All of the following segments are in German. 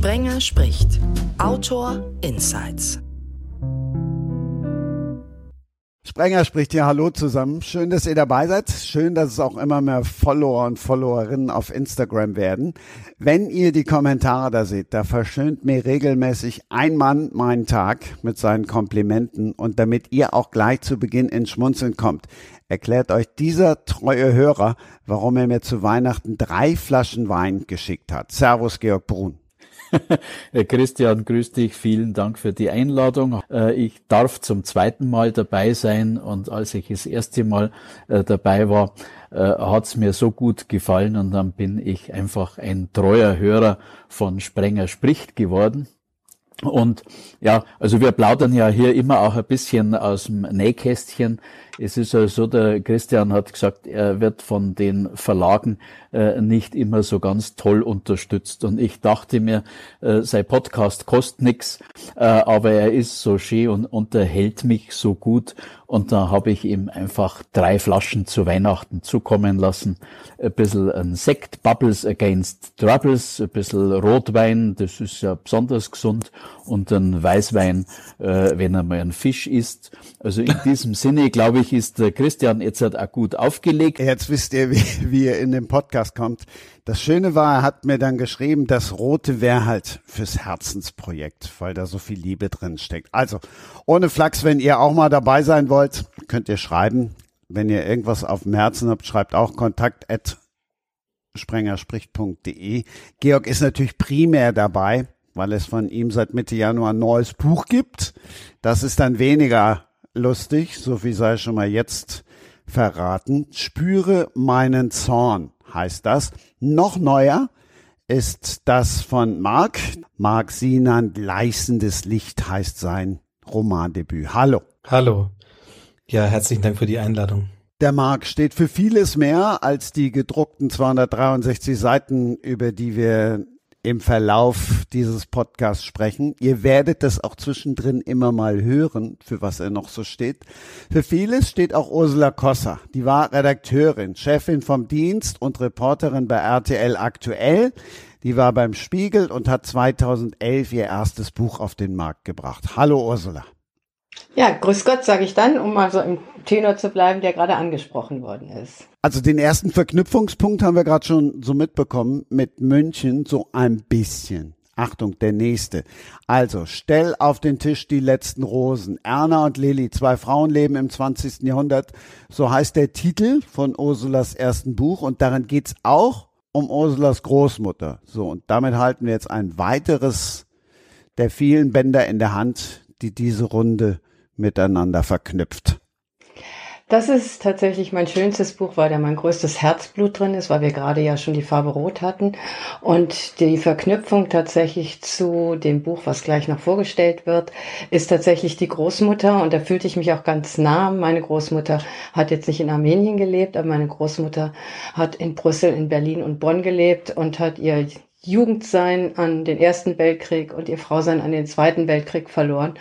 Sprenger spricht. Autor Insights. Sprenger spricht hier Hallo zusammen. Schön, dass ihr dabei seid. Schön, dass es auch immer mehr Follower und Followerinnen auf Instagram werden. Wenn ihr die Kommentare da seht, da verschönt mir regelmäßig ein Mann meinen Tag mit seinen Komplimenten und damit ihr auch gleich zu Beginn ins Schmunzeln kommt, erklärt euch dieser treue Hörer, warum er mir zu Weihnachten drei Flaschen Wein geschickt hat. Servus, Georg Brun. Christian, grüß dich. Vielen Dank für die Einladung. Äh, ich darf zum zweiten Mal dabei sein und als ich das erste Mal äh, dabei war, äh, hat es mir so gut gefallen und dann bin ich einfach ein treuer Hörer von Sprenger spricht geworden. Und ja, also wir plaudern ja hier immer auch ein bisschen aus dem Nähkästchen. Es ist ja so, der Christian hat gesagt, er wird von den Verlagen äh, nicht immer so ganz toll unterstützt. Und ich dachte mir, äh, sein Podcast kostet nix, äh, aber er ist so schön und unterhält mich so gut. Und da habe ich ihm einfach drei Flaschen zu Weihnachten zukommen lassen. Ein bisschen ein Sekt, Bubbles Against Troubles, ein bisschen Rotwein, das ist ja besonders gesund, und ein Weißwein, äh, wenn er mal ein Fisch isst. Also in diesem Sinne, glaube ich, ist der Christian jetzt halt auch gut aufgelegt. Jetzt wisst ihr, wie, wie ihr in den Podcast kommt. Das Schöne war, er hat mir dann geschrieben, das Rote wäre halt fürs Herzensprojekt, weil da so viel Liebe drin steckt. Also, ohne Flachs, wenn ihr auch mal dabei sein wollt, könnt ihr schreiben. Wenn ihr irgendwas auf dem Herzen habt, schreibt auch kontakt at sprengerspricht.de. Georg ist natürlich primär dabei, weil es von ihm seit Mitte Januar ein neues Buch gibt. Das ist dann weniger lustig, so viel sei schon mal jetzt verraten. Spüre meinen Zorn heißt das. Noch neuer ist das von Marc. Marc Sinan, Gleißendes Licht heißt sein Romandebüt. Hallo. Hallo. Ja, herzlichen Dank für die Einladung. Der Marc steht für vieles mehr als die gedruckten 263 Seiten, über die wir im Verlauf dieses Podcasts sprechen. Ihr werdet das auch zwischendrin immer mal hören, für was er noch so steht. Für vieles steht auch Ursula Kosser. Die war Redakteurin, Chefin vom Dienst und Reporterin bei RTL Aktuell. Die war beim Spiegel und hat 2011 ihr erstes Buch auf den Markt gebracht. Hallo Ursula. Ja, grüß Gott, sage ich dann, um mal so im Tenor zu bleiben, der gerade angesprochen worden ist. Also den ersten Verknüpfungspunkt haben wir gerade schon so mitbekommen mit München so ein bisschen. Achtung, der nächste. Also, stell auf den Tisch die letzten Rosen. Erna und Lilly, zwei Frauenleben im 20. Jahrhundert. So heißt der Titel von Ursulas ersten Buch und darin geht's auch um Ursulas Großmutter. So, und damit halten wir jetzt ein weiteres der vielen Bänder in der Hand, die diese Runde miteinander verknüpft. Das ist tatsächlich mein schönstes Buch, weil da mein größtes Herzblut drin ist, weil wir gerade ja schon die Farbe Rot hatten. Und die Verknüpfung tatsächlich zu dem Buch, was gleich noch vorgestellt wird, ist tatsächlich die Großmutter. Und da fühlte ich mich auch ganz nah. Meine Großmutter hat jetzt nicht in Armenien gelebt, aber meine Großmutter hat in Brüssel, in Berlin und Bonn gelebt und hat ihr Jugendsein an den Ersten Weltkrieg und ihr Frausein an den Zweiten Weltkrieg verloren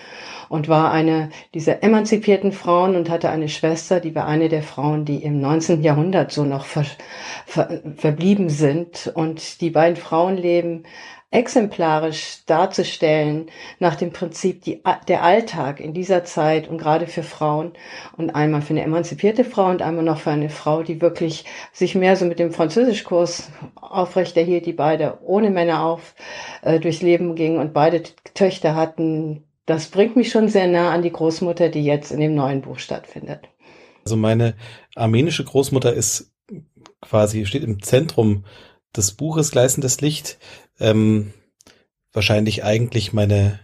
und war eine dieser emanzipierten Frauen und hatte eine Schwester, die war eine der Frauen, die im 19. Jahrhundert so noch ver, ver, verblieben sind. Und die beiden Frauenleben exemplarisch darzustellen nach dem Prinzip die, der Alltag in dieser Zeit und gerade für Frauen und einmal für eine emanzipierte Frau und einmal noch für eine Frau, die wirklich sich mehr so mit dem Französischkurs aufrechterhielt, die beide ohne Männer auf äh, durchs Leben gingen und beide Töchter hatten, das bringt mich schon sehr nah an die Großmutter, die jetzt in dem neuen Buch stattfindet. Also meine armenische Großmutter ist quasi, steht im Zentrum des Buches Gleißendes Licht. Ähm, wahrscheinlich eigentlich meine,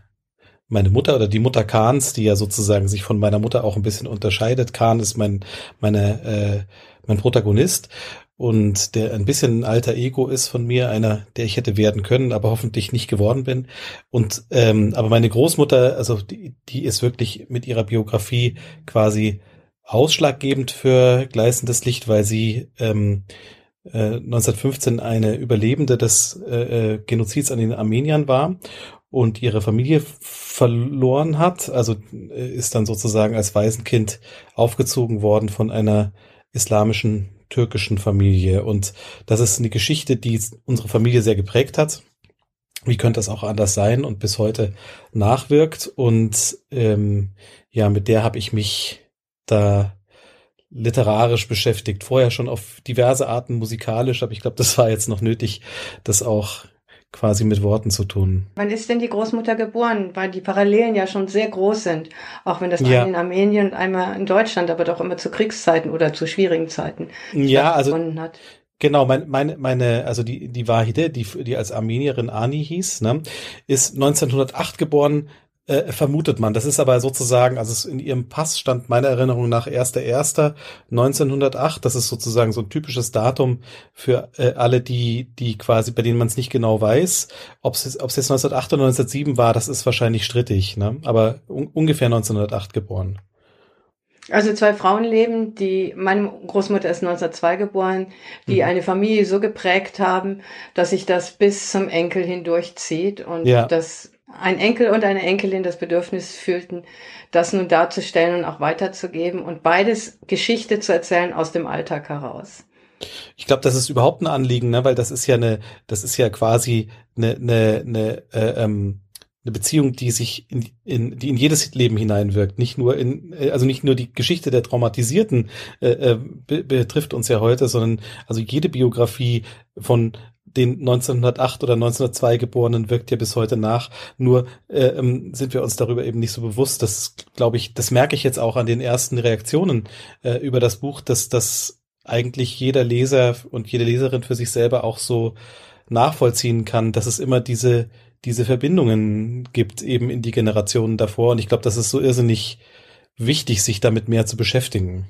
meine Mutter oder die Mutter Kahns, die ja sozusagen sich von meiner Mutter auch ein bisschen unterscheidet. Kahn ist mein, meine, äh, mein Protagonist und der ein bisschen ein alter Ego ist von mir, einer, der ich hätte werden können, aber hoffentlich nicht geworden bin. Und ähm, aber meine Großmutter, also die, die ist wirklich mit ihrer Biografie quasi ausschlaggebend für gleißendes Licht, weil sie ähm, äh, 1915 eine Überlebende des äh, äh, Genozids an den Armeniern war und ihre Familie verloren hat. Also äh, ist dann sozusagen als Waisenkind aufgezogen worden von einer islamischen türkischen Familie. Und das ist eine Geschichte, die unsere Familie sehr geprägt hat. wie könnte das auch anders sein und bis heute nachwirkt. Und ähm, ja, mit der habe ich mich da literarisch beschäftigt. Vorher schon auf diverse Arten musikalisch, aber ich glaube, das war jetzt noch nötig, das auch quasi mit Worten zu tun. Wann ist denn die Großmutter geboren? Weil die Parallelen ja schon sehr groß sind. Auch wenn das ja. in Armenien und einmal in Deutschland, aber doch immer zu Kriegszeiten oder zu schwierigen Zeiten ja, also, hat. Genau, meine, meine, meine, also die, die Wahide, die, die als Armenierin Ani hieß, ne, ist 1908 geboren, äh, vermutet man. Das ist aber sozusagen, also in ihrem Pass stand meiner Erinnerung nach 1.1.1908. Das ist sozusagen so ein typisches Datum für äh, alle, die, die quasi, bei denen man es nicht genau weiß. Ob es jetzt 1908 oder 1907 war, das ist wahrscheinlich strittig, ne? aber un ungefähr 1908 geboren. Also zwei Frauenleben, die, meine Großmutter ist 1902 geboren, die mhm. eine Familie so geprägt haben, dass sich das bis zum Enkel hindurchzieht und ja. dass ein Enkel und eine Enkelin das Bedürfnis fühlten, das nun darzustellen und auch weiterzugeben und beides Geschichte zu erzählen aus dem Alltag heraus. Ich glaube, das ist überhaupt ein Anliegen, ne? weil das ist ja eine, das ist ja quasi eine, eine, eine äh, ähm, eine Beziehung, die sich in, in, die in jedes Leben hineinwirkt, nicht nur in, äh, also nicht nur die Geschichte der Traumatisierten äh, äh be betrifft uns ja heute, sondern also jede Biografie von den 1908 oder 1902 Geborenen wirkt ja bis heute nach. Nur äh, ähm, sind wir uns darüber eben nicht so bewusst. Das glaube ich, das merke ich jetzt auch an den ersten Reaktionen äh, über das Buch, dass das eigentlich jeder Leser und jede Leserin für sich selber auch so nachvollziehen kann, dass es immer diese diese Verbindungen gibt eben in die Generationen davor. Und ich glaube, das ist so irrsinnig wichtig, sich damit mehr zu beschäftigen.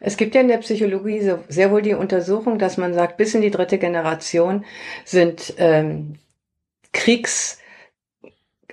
Es gibt ja in der Psychologie so sehr wohl die Untersuchung, dass man sagt, bis in die dritte Generation sind ähm, Kriegs,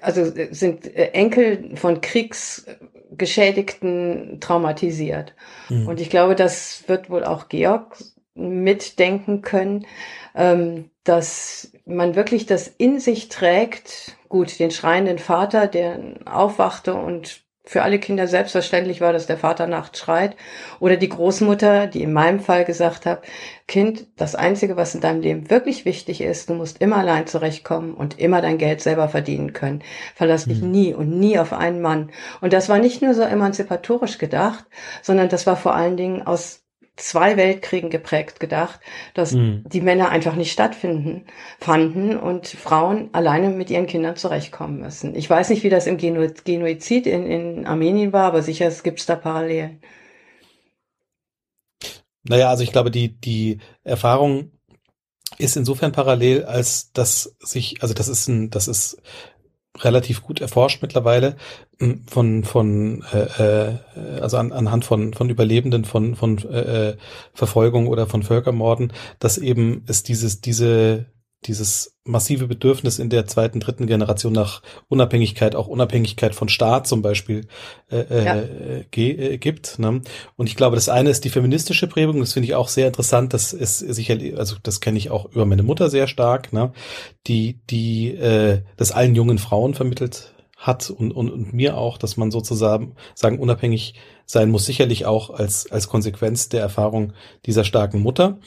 also sind äh, Enkel von Kriegsgeschädigten traumatisiert. Mhm. Und ich glaube, das wird wohl auch Georg mitdenken können, ähm, dass man wirklich das in sich trägt. Gut, den schreienden Vater, der aufwachte und für alle Kinder selbstverständlich war, dass der Vater nachts schreit. Oder die Großmutter, die in meinem Fall gesagt hat, Kind, das Einzige, was in deinem Leben wirklich wichtig ist, du musst immer allein zurechtkommen und immer dein Geld selber verdienen können. Verlass dich mhm. nie und nie auf einen Mann. Und das war nicht nur so emanzipatorisch gedacht, sondern das war vor allen Dingen aus zwei Weltkriegen geprägt gedacht, dass mhm. die Männer einfach nicht stattfinden fanden und Frauen alleine mit ihren Kindern zurechtkommen müssen. Ich weiß nicht, wie das im Geno Genoizid in, in Armenien war, aber sicher gibt es da Parallelen. Naja, also ich glaube, die, die Erfahrung ist insofern parallel, als dass sich, also das ist ein, das ist relativ gut erforscht mittlerweile hm, von von äh, äh, also an, anhand von von Überlebenden von von äh, äh, Verfolgung oder von Völkermorden, dass eben es dieses diese dieses massive Bedürfnis in der zweiten, dritten Generation nach Unabhängigkeit, auch Unabhängigkeit von Staat zum Beispiel äh, äh ja. äh, gibt. Ne? Und ich glaube, das eine ist die feministische Prägung, das finde ich auch sehr interessant, das ist sicherlich, also das kenne ich auch über meine Mutter sehr stark, ne? die, die äh, das allen jungen Frauen vermittelt hat und, und, und mir auch, dass man sozusagen sagen, unabhängig sein muss, sicherlich auch als, als Konsequenz der Erfahrung dieser starken Mutter.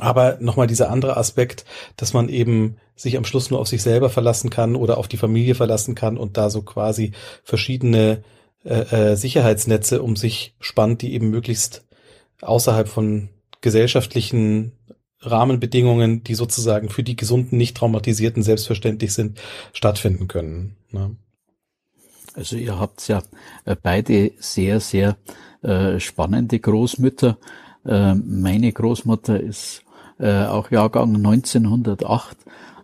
Aber nochmal dieser andere Aspekt, dass man eben sich am Schluss nur auf sich selber verlassen kann oder auf die Familie verlassen kann und da so quasi verschiedene äh, äh, Sicherheitsnetze um sich spannt, die eben möglichst außerhalb von gesellschaftlichen Rahmenbedingungen, die sozusagen für die gesunden, nicht traumatisierten selbstverständlich sind, stattfinden können. Ne? Also ihr habt ja äh, beide sehr, sehr äh, spannende Großmütter. Äh, meine Großmutter ist äh, auch Jahrgang 1908,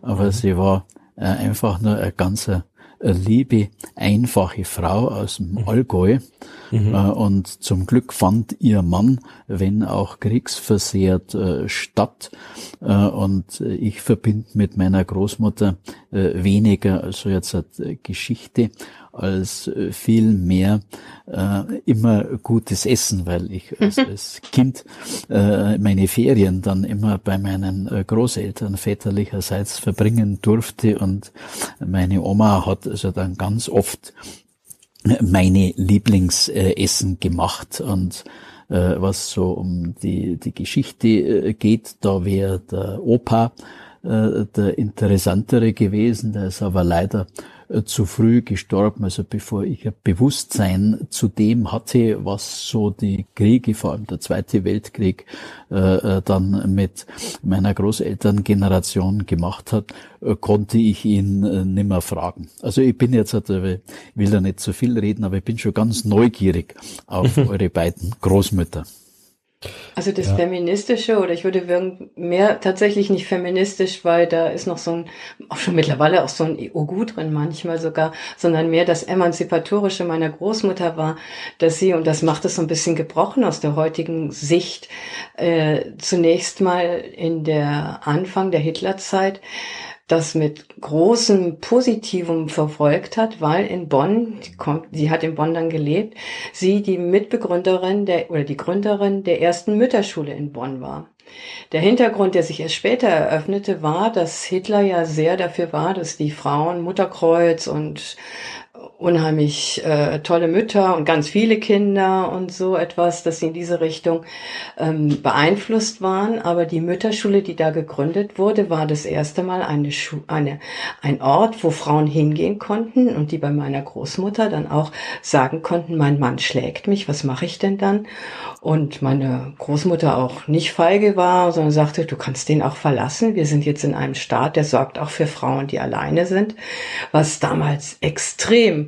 aber mhm. sie war äh, einfach nur eine ganz äh, liebe, einfache Frau aus dem mhm. Allgäu. Mhm. Äh, und zum Glück fand ihr Mann, wenn auch kriegsversehrt, äh, statt. Äh, und ich verbinde mit meiner Großmutter äh, weniger, also jetzt äh, Geschichte, als äh, viel mehr äh, immer gutes Essen, weil ich als, als Kind äh, meine Ferien dann immer bei meinen äh, Großeltern väterlicherseits verbringen durfte und meine Oma hat also dann ganz oft meine Lieblingsessen gemacht und äh, was so um die, die Geschichte äh, geht, da wäre der Opa äh, der interessantere gewesen. Der ist aber leider äh, zu früh gestorben, also bevor ich ein Bewusstsein zu dem hatte, was so die Kriege, vor allem der Zweite Weltkrieg, äh, dann mit meiner Großelterngeneration gemacht hat, konnte ich ihn nimmer fragen. Also ich bin jetzt, ich will da nicht zu viel reden, aber ich bin schon ganz neugierig auf eure beiden Großmütter. Also das ja. Feministische oder ich würde sagen, mehr tatsächlich nicht feministisch, weil da ist noch so ein, auch schon mittlerweile auch so ein EU drin manchmal sogar, sondern mehr das Emanzipatorische meiner Großmutter war, dass sie, und das macht es so ein bisschen gebrochen aus der heutigen Sicht, äh, zunächst mal in der Anfang der Hitlerzeit das mit großem Positivum verfolgt hat, weil in Bonn, kommt, sie hat in Bonn dann gelebt, sie die Mitbegründerin der, oder die Gründerin der ersten Mütterschule in Bonn war. Der Hintergrund, der sich erst später eröffnete, war, dass Hitler ja sehr dafür war, dass die Frauen Mutterkreuz und unheimlich äh, tolle Mütter und ganz viele Kinder und so etwas, dass sie in diese Richtung ähm, beeinflusst waren. Aber die Mütterschule, die da gegründet wurde, war das erste Mal eine, Schu eine ein Ort, wo Frauen hingehen konnten und die bei meiner Großmutter dann auch sagen konnten, mein Mann schlägt mich, was mache ich denn dann? Und meine Großmutter auch nicht feige war, sondern sagte, du kannst den auch verlassen. Wir sind jetzt in einem Staat, der sorgt auch für Frauen, die alleine sind, was damals extrem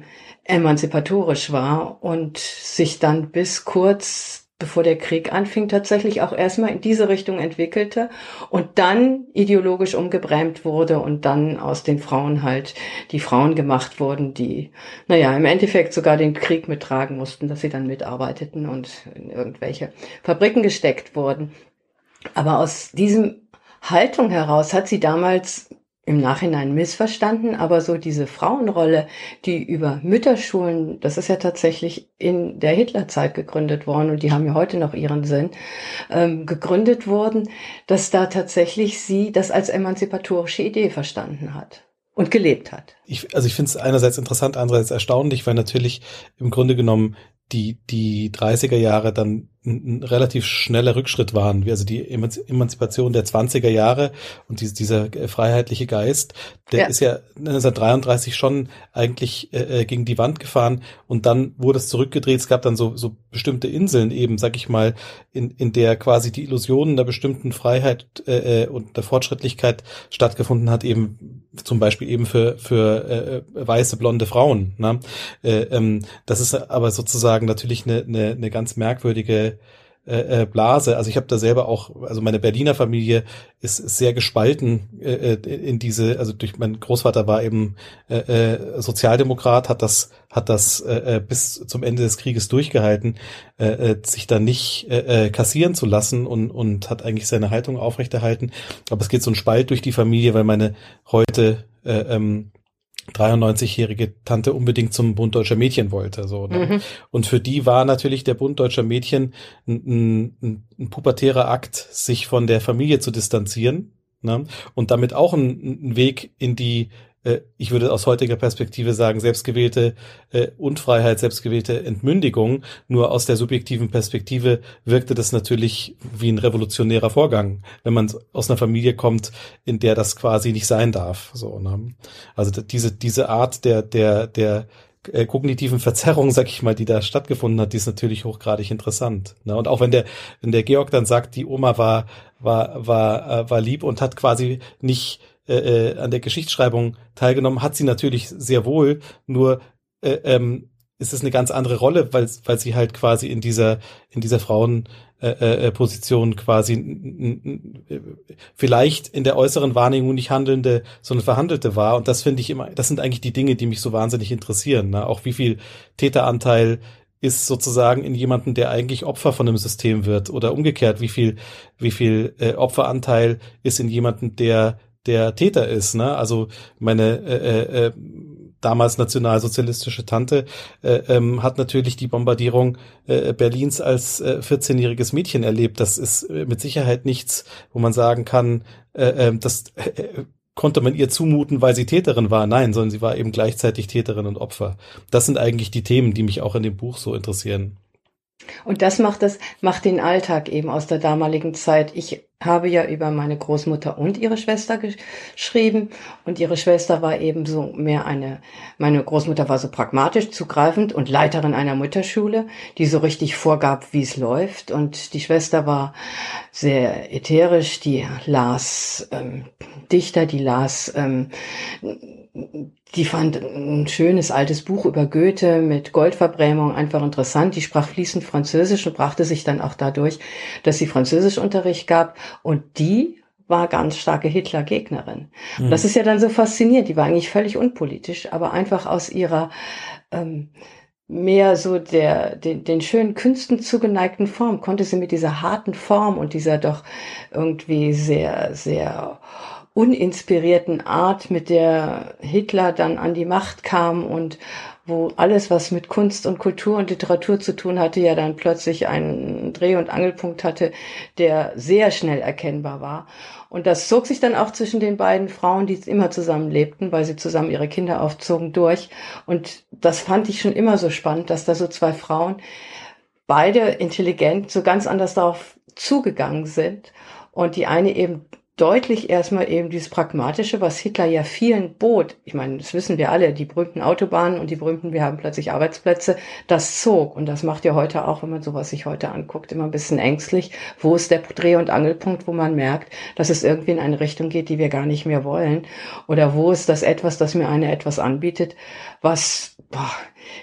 emanzipatorisch war und sich dann bis kurz bevor der Krieg anfing, tatsächlich auch erstmal in diese Richtung entwickelte und dann ideologisch umgebrämt wurde und dann aus den Frauen halt die Frauen gemacht wurden, die, naja, im Endeffekt sogar den Krieg mittragen mussten, dass sie dann mitarbeiteten und in irgendwelche Fabriken gesteckt wurden. Aber aus diesem Haltung heraus hat sie damals im Nachhinein missverstanden, aber so diese Frauenrolle, die über Mütterschulen, das ist ja tatsächlich in der Hitlerzeit gegründet worden und die haben ja heute noch ihren Sinn, ähm, gegründet worden, dass da tatsächlich sie das als emanzipatorische Idee verstanden hat und gelebt hat. Ich, also ich finde es einerseits interessant, andererseits erstaunlich, weil natürlich im Grunde genommen die, die 30er Jahre dann ein, ein relativ schneller Rückschritt waren, also die Emanzipation der 20er Jahre und die, dieser freiheitliche Geist, der ja. ist ja 1933 schon eigentlich äh, äh, gegen die Wand gefahren und dann wurde es zurückgedreht. Es gab dann so, so bestimmte Inseln eben, sag ich mal, in, in der quasi die Illusionen der bestimmten Freiheit äh, äh und der Fortschrittlichkeit stattgefunden hat, eben zum Beispiel eben für, für äh, äh weiße, blonde Frauen. Ne? Äh, ähm, das ist aber sozusagen natürlich eine, eine, eine ganz merkwürdige äh, äh, Blase. Also ich habe da selber auch, also meine Berliner Familie ist, sehr gespalten äh, äh, in diese, also durch mein Großvater war eben äh, äh, Sozialdemokrat, hat das hat das äh, bis zum Ende des Krieges durchgehalten, äh, sich da nicht äh, kassieren zu lassen und und hat eigentlich seine Haltung aufrechterhalten. Aber es geht so ein Spalt durch die Familie, weil meine heute äh, ähm, 93-jährige Tante unbedingt zum Bund deutscher Mädchen wollte. So, ne? mhm. Und für die war natürlich der Bund deutscher Mädchen ein, ein, ein pubertärer Akt, sich von der Familie zu distanzieren. Ne? Und damit auch ein, ein Weg in die ich würde aus heutiger Perspektive sagen, selbstgewählte äh, Unfreiheit, selbstgewählte Entmündigung. Nur aus der subjektiven Perspektive wirkte das natürlich wie ein revolutionärer Vorgang, wenn man aus einer Familie kommt, in der das quasi nicht sein darf. So, ne? Also diese, diese Art der, der, der äh, kognitiven Verzerrung, sag ich mal, die da stattgefunden hat, die ist natürlich hochgradig interessant. Ne? Und auch wenn der, wenn der Georg dann sagt, die Oma war, war, war, äh, war lieb und hat quasi nicht äh, äh, an der Geschichtsschreibung teilgenommen, hat sie natürlich sehr wohl, nur äh, ähm, ist es eine ganz andere Rolle, weil, weil sie halt quasi in dieser, in dieser Frauen, äh, äh, Position quasi vielleicht in der äußeren Wahrnehmung nicht handelnde, sondern verhandelte war. Und das finde ich immer, das sind eigentlich die Dinge, die mich so wahnsinnig interessieren. Ne? Auch wie viel Täteranteil ist sozusagen in jemanden, der eigentlich Opfer von einem System wird oder umgekehrt, wie viel, wie viel äh, Opferanteil ist in jemanden, der der Täter ist. Ne? Also meine äh, äh, äh damals nationalsozialistische Tante äh, ähm, hat natürlich die Bombardierung äh, Berlins als äh, 14-jähriges Mädchen erlebt. Das ist äh, mit Sicherheit nichts, wo man sagen kann, äh, äh, das äh, konnte man ihr zumuten, weil sie Täterin war. Nein, sondern sie war eben gleichzeitig Täterin und Opfer. Das sind eigentlich die Themen, die mich auch in dem Buch so interessieren. Und das macht das, macht den Alltag eben aus der damaligen Zeit. Ich habe ja über meine Großmutter und ihre Schwester geschrieben und ihre Schwester war eben so mehr eine, meine Großmutter war so pragmatisch zugreifend und Leiterin einer Mutterschule, die so richtig vorgab, wie es läuft und die Schwester war sehr ätherisch, die las ähm, Dichter, die las ähm, die fand ein schönes altes Buch über Goethe mit Goldverbrämung einfach interessant. Die sprach fließend Französisch und brachte sich dann auch dadurch, dass sie Französischunterricht gab. Und die war ganz starke Hitler-Gegnerin. Mhm. Das ist ja dann so faszinierend. Die war eigentlich völlig unpolitisch, aber einfach aus ihrer ähm, mehr so der den, den schönen Künsten zugeneigten Form konnte sie mit dieser harten Form und dieser doch irgendwie sehr sehr uninspirierten Art, mit der Hitler dann an die Macht kam und wo alles, was mit Kunst und Kultur und Literatur zu tun hatte, ja dann plötzlich einen Dreh- und Angelpunkt hatte, der sehr schnell erkennbar war. Und das zog sich dann auch zwischen den beiden Frauen, die immer zusammen lebten, weil sie zusammen ihre Kinder aufzogen, durch. Und das fand ich schon immer so spannend, dass da so zwei Frauen, beide intelligent, so ganz anders darauf zugegangen sind. Und die eine eben deutlich erstmal eben dieses Pragmatische, was Hitler ja vielen bot. Ich meine, das wissen wir alle, die berühmten Autobahnen und die berühmten, wir haben plötzlich Arbeitsplätze, das zog. Und das macht ja heute auch, wenn man sowas sich heute anguckt, immer ein bisschen ängstlich. Wo ist der Dreh- und Angelpunkt, wo man merkt, dass es irgendwie in eine Richtung geht, die wir gar nicht mehr wollen? Oder wo ist das etwas, das mir eine etwas anbietet, was boah,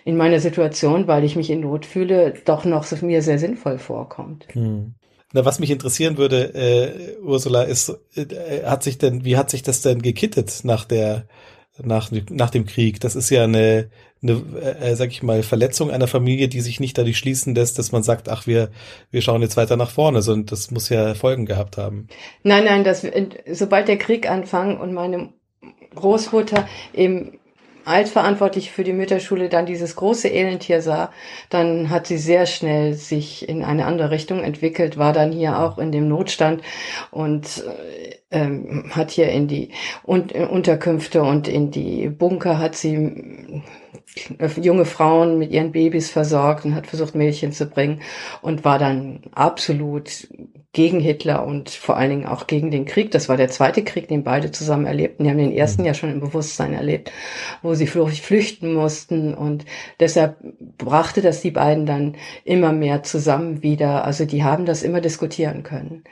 in meiner Situation, weil ich mich in Not fühle, doch noch mir sehr sinnvoll vorkommt. Hm. Na, was mich interessieren würde, äh, Ursula, ist, äh, hat sich denn, wie hat sich das denn gekittet nach der, nach, nach dem Krieg? Das ist ja eine, eine äh, sag ich mal, Verletzung einer Familie, die sich nicht dadurch schließen lässt, dass man sagt, ach, wir, wir schauen jetzt weiter nach vorne, sondern das muss ja Folgen gehabt haben. Nein, nein, das, sobald der Krieg anfang und meine Großmutter eben Altverantwortliche für die Mütterschule dann dieses große Elend hier sah, dann hat sie sehr schnell sich in eine andere Richtung entwickelt, war dann hier auch in dem Notstand und äh, ähm, hat hier in die in Unterkünfte und in die Bunker hat sie äh, junge Frauen mit ihren Babys versorgt und hat versucht, Mädchen zu bringen und war dann absolut gegen Hitler und vor allen Dingen auch gegen den Krieg. Das war der zweite Krieg, den beide zusammen erlebten. Die haben den ersten mhm. ja schon im Bewusstsein erlebt, wo sie flüchten mussten und deshalb brachte das die beiden dann immer mehr zusammen wieder. Also die haben das immer diskutieren können.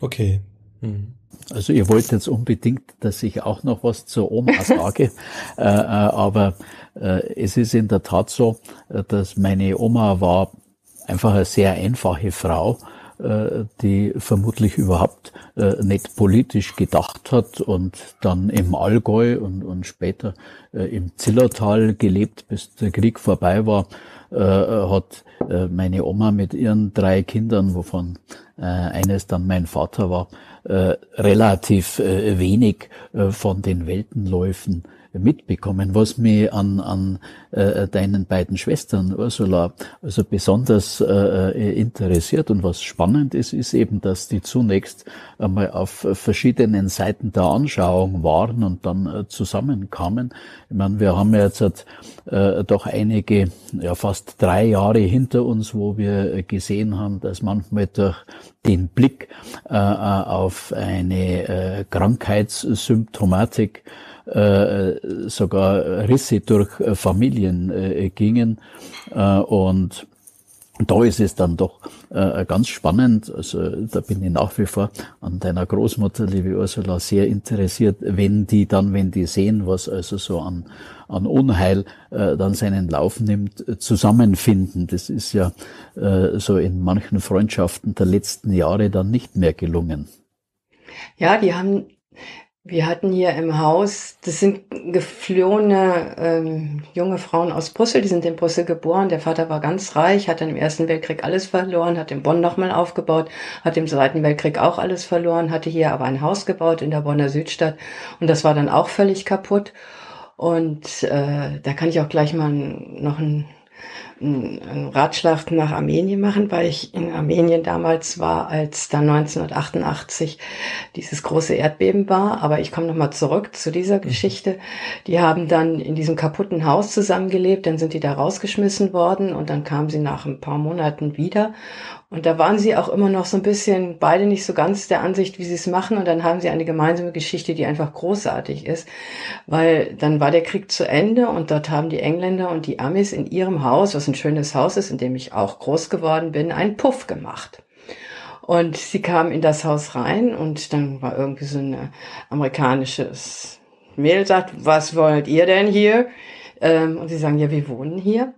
Okay. Mhm. Also ihr wollt jetzt unbedingt, dass ich auch noch was zur Oma sage, äh, äh, aber äh, es ist in der Tat so, äh, dass meine Oma war einfach eine sehr einfache Frau die vermutlich überhaupt äh, nicht politisch gedacht hat und dann im Allgäu und, und später äh, im Zillertal gelebt, bis der Krieg vorbei war, hat meine Oma mit ihren drei Kindern, wovon eines dann mein Vater war, relativ wenig von den Weltenläufen mitbekommen, was mich an, an äh, deinen beiden Schwestern, Ursula, also besonders äh, äh, interessiert und was spannend ist, ist eben, dass die zunächst einmal auf verschiedenen Seiten der Anschauung waren und dann äh, zusammenkamen. Ich meine, wir haben jetzt äh, doch einige, ja fast drei Jahre hinter uns, wo wir gesehen haben, dass manchmal durch den Blick äh, auf eine äh, Krankheitssymptomatik äh, sogar Risse durch äh, Familien äh, gingen. Äh, und da ist es dann doch äh, ganz spannend. Also da bin ich nach wie vor an deiner Großmutter, liebe Ursula, sehr interessiert, wenn die dann, wenn die sehen, was also so an, an Unheil äh, dann seinen Lauf nimmt, zusammenfinden. Das ist ja äh, so in manchen Freundschaften der letzten Jahre dann nicht mehr gelungen. Ja, die haben wir hatten hier im Haus, das sind geflohene ähm, junge Frauen aus Brüssel, die sind in Brüssel geboren. Der Vater war ganz reich, hat dann im Ersten Weltkrieg alles verloren, hat in Bonn nochmal aufgebaut, hat im Zweiten Weltkrieg auch alles verloren, hatte hier aber ein Haus gebaut in der Bonner Südstadt und das war dann auch völlig kaputt. Und äh, da kann ich auch gleich mal noch ein einen Ratschlag nach Armenien machen, weil ich in Armenien damals war, als dann 1988 dieses große Erdbeben war. Aber ich komme nochmal zurück zu dieser Geschichte. Die haben dann in diesem kaputten Haus zusammengelebt, dann sind die da rausgeschmissen worden und dann kamen sie nach ein paar Monaten wieder und da waren sie auch immer noch so ein bisschen beide nicht so ganz der Ansicht, wie sie es machen. Und dann haben sie eine gemeinsame Geschichte, die einfach großartig ist, weil dann war der Krieg zu Ende und dort haben die Engländer und die Amis in ihrem Haus, was ein schönes Haus ist, in dem ich auch groß geworden bin, einen Puff gemacht. Und sie kamen in das Haus rein und dann war irgendwie so ein amerikanisches Mädel sagt, was wollt ihr denn hier? Ähm, und sie sagen, ja, wir wohnen hier.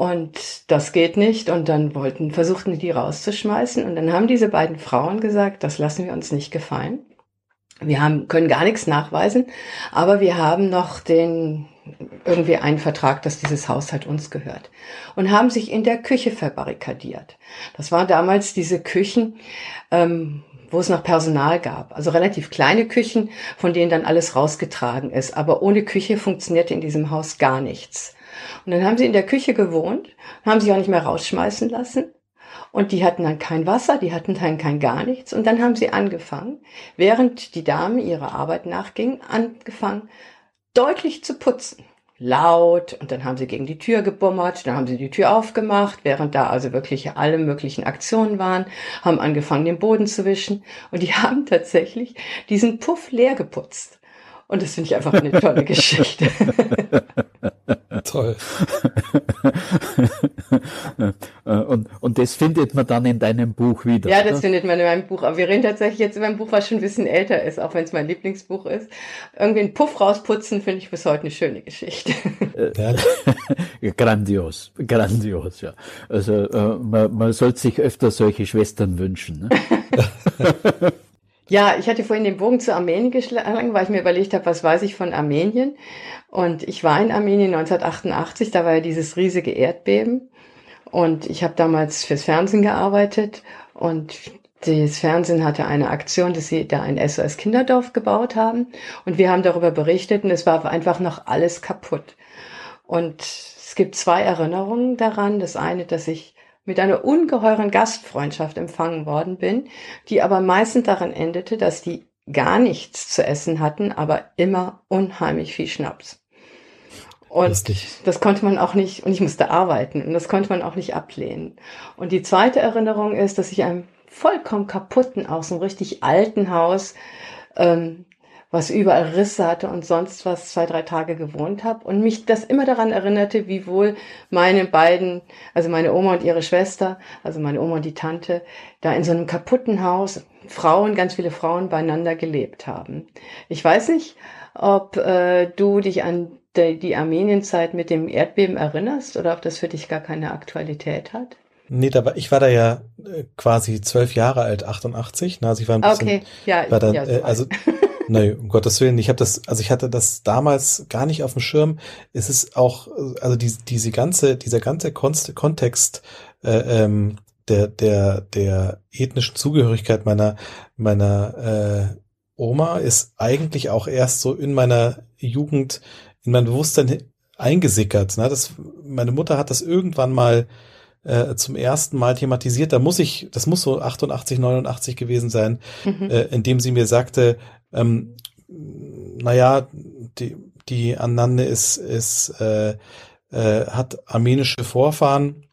Und das geht nicht. Und dann wollten, versuchten die rauszuschmeißen. Und dann haben diese beiden Frauen gesagt, das lassen wir uns nicht gefallen. Wir haben, können gar nichts nachweisen, aber wir haben noch den, irgendwie einen Vertrag, dass dieses Haus halt uns gehört. Und haben sich in der Küche verbarrikadiert. Das waren damals diese Küchen, ähm, wo es noch Personal gab. Also relativ kleine Küchen, von denen dann alles rausgetragen ist. Aber ohne Küche funktionierte in diesem Haus gar nichts. Und dann haben sie in der Küche gewohnt, haben sich auch nicht mehr rausschmeißen lassen. Und die hatten dann kein Wasser, die hatten dann kein gar nichts. Und dann haben sie angefangen, während die Dame ihrer Arbeit nachging, angefangen, deutlich zu putzen. Laut. Und dann haben sie gegen die Tür gebummert, dann haben sie die Tür aufgemacht, während da also wirklich alle möglichen Aktionen waren, haben angefangen, den Boden zu wischen. Und die haben tatsächlich diesen Puff leer geputzt. Und das finde ich einfach eine tolle Geschichte. Toll. und, und das findet man dann in deinem Buch wieder. Ja, das oder? findet man in meinem Buch. Aber wir reden tatsächlich jetzt über ein Buch, was schon ein bisschen älter ist, auch wenn es mein Lieblingsbuch ist. Irgendwie einen Puff rausputzen, finde ich bis heute eine schöne Geschichte. Äh, grandios, grandios, ja. Also äh, man, man sollte sich öfter solche Schwestern wünschen. Ne? Ja, ich hatte vorhin den Bogen zu Armenien geschlagen, weil ich mir überlegt habe, was weiß ich von Armenien. Und ich war in Armenien 1988, da war ja dieses riesige Erdbeben. Und ich habe damals fürs Fernsehen gearbeitet und das Fernsehen hatte eine Aktion, dass sie da ein SOS Kinderdorf gebaut haben. Und wir haben darüber berichtet und es war einfach noch alles kaputt. Und es gibt zwei Erinnerungen daran. Das eine, dass ich mit einer ungeheuren Gastfreundschaft empfangen worden bin, die aber meistens daran endete, dass die gar nichts zu essen hatten, aber immer unheimlich viel Schnaps. Und Lustig. das konnte man auch nicht, und ich musste arbeiten, und das konnte man auch nicht ablehnen. Und die zweite Erinnerung ist, dass ich einem vollkommen kaputten, aus einem richtig alten Haus ähm, was überall Risse hatte und sonst was zwei, drei Tage gewohnt habe und mich das immer daran erinnerte, wie wohl meine beiden, also meine Oma und ihre Schwester, also meine Oma und die Tante, da in so einem kaputten Haus Frauen, ganz viele Frauen beieinander gelebt haben. Ich weiß nicht, ob äh, du dich an die, die Armenienzeit mit dem Erdbeben erinnerst oder ob das für dich gar keine Aktualität hat. Nee, da war, ich war da ja äh, quasi zwölf Jahre alt, 88. Ne? Also ich war ein bisschen, okay. ja, war dann, ja, äh, also Nein, um Gottes Willen. Ich habe das, also ich hatte das damals gar nicht auf dem Schirm. Es ist auch, also die, diese ganze, dieser ganze Kontext äh, ähm, der, der, der ethnischen Zugehörigkeit meiner, meiner äh, Oma ist eigentlich auch erst so in meiner Jugend, in mein Bewusstsein eingesickert. Ne? Das, meine Mutter hat das irgendwann mal äh, zum ersten Mal thematisiert. Da muss ich, das muss so 88, 89 gewesen sein, mhm. äh, indem sie mir sagte, ähm, naja, die, die Anande ist, ist äh, äh, hat armenische Vorfahren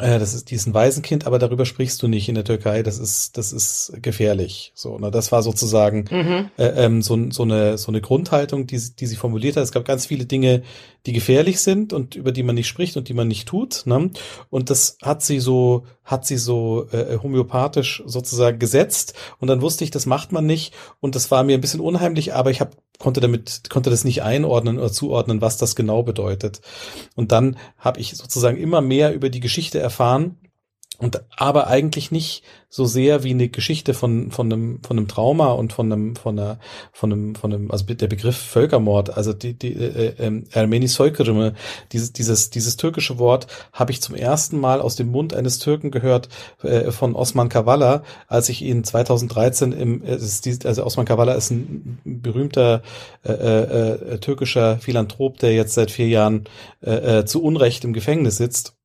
äh, das ist diesen Waisenkind, aber darüber sprichst du nicht in der Türkei. Das ist, das ist gefährlich. So, ne, das war sozusagen mhm. äh, ähm, so, so eine so eine Grundhaltung, die, die sie formuliert hat. Es gab ganz viele Dinge, die gefährlich sind und über die man nicht spricht und die man nicht tut. Ne? Und das hat sie so hat sie so äh, homöopathisch sozusagen gesetzt. Und dann wusste ich, das macht man nicht. Und das war mir ein bisschen unheimlich, aber ich habe konnte damit konnte das nicht einordnen oder zuordnen, was das genau bedeutet. Und dann habe ich sozusagen immer mehr über die Geschichte erfahren und aber eigentlich nicht so sehr wie eine Geschichte von von einem von einem Trauma und von einem von einer von einem von einem also der Begriff Völkermord also die die äh, äh, Ermeni Soykırımı dieses dieses dieses türkische Wort habe ich zum ersten Mal aus dem Mund eines Türken gehört äh, von Osman Kavala als ich ihn 2013 im äh, also Osman Kavala ist ein berühmter äh, äh, äh, türkischer Philanthrop der jetzt seit vier Jahren äh, äh, zu Unrecht im Gefängnis sitzt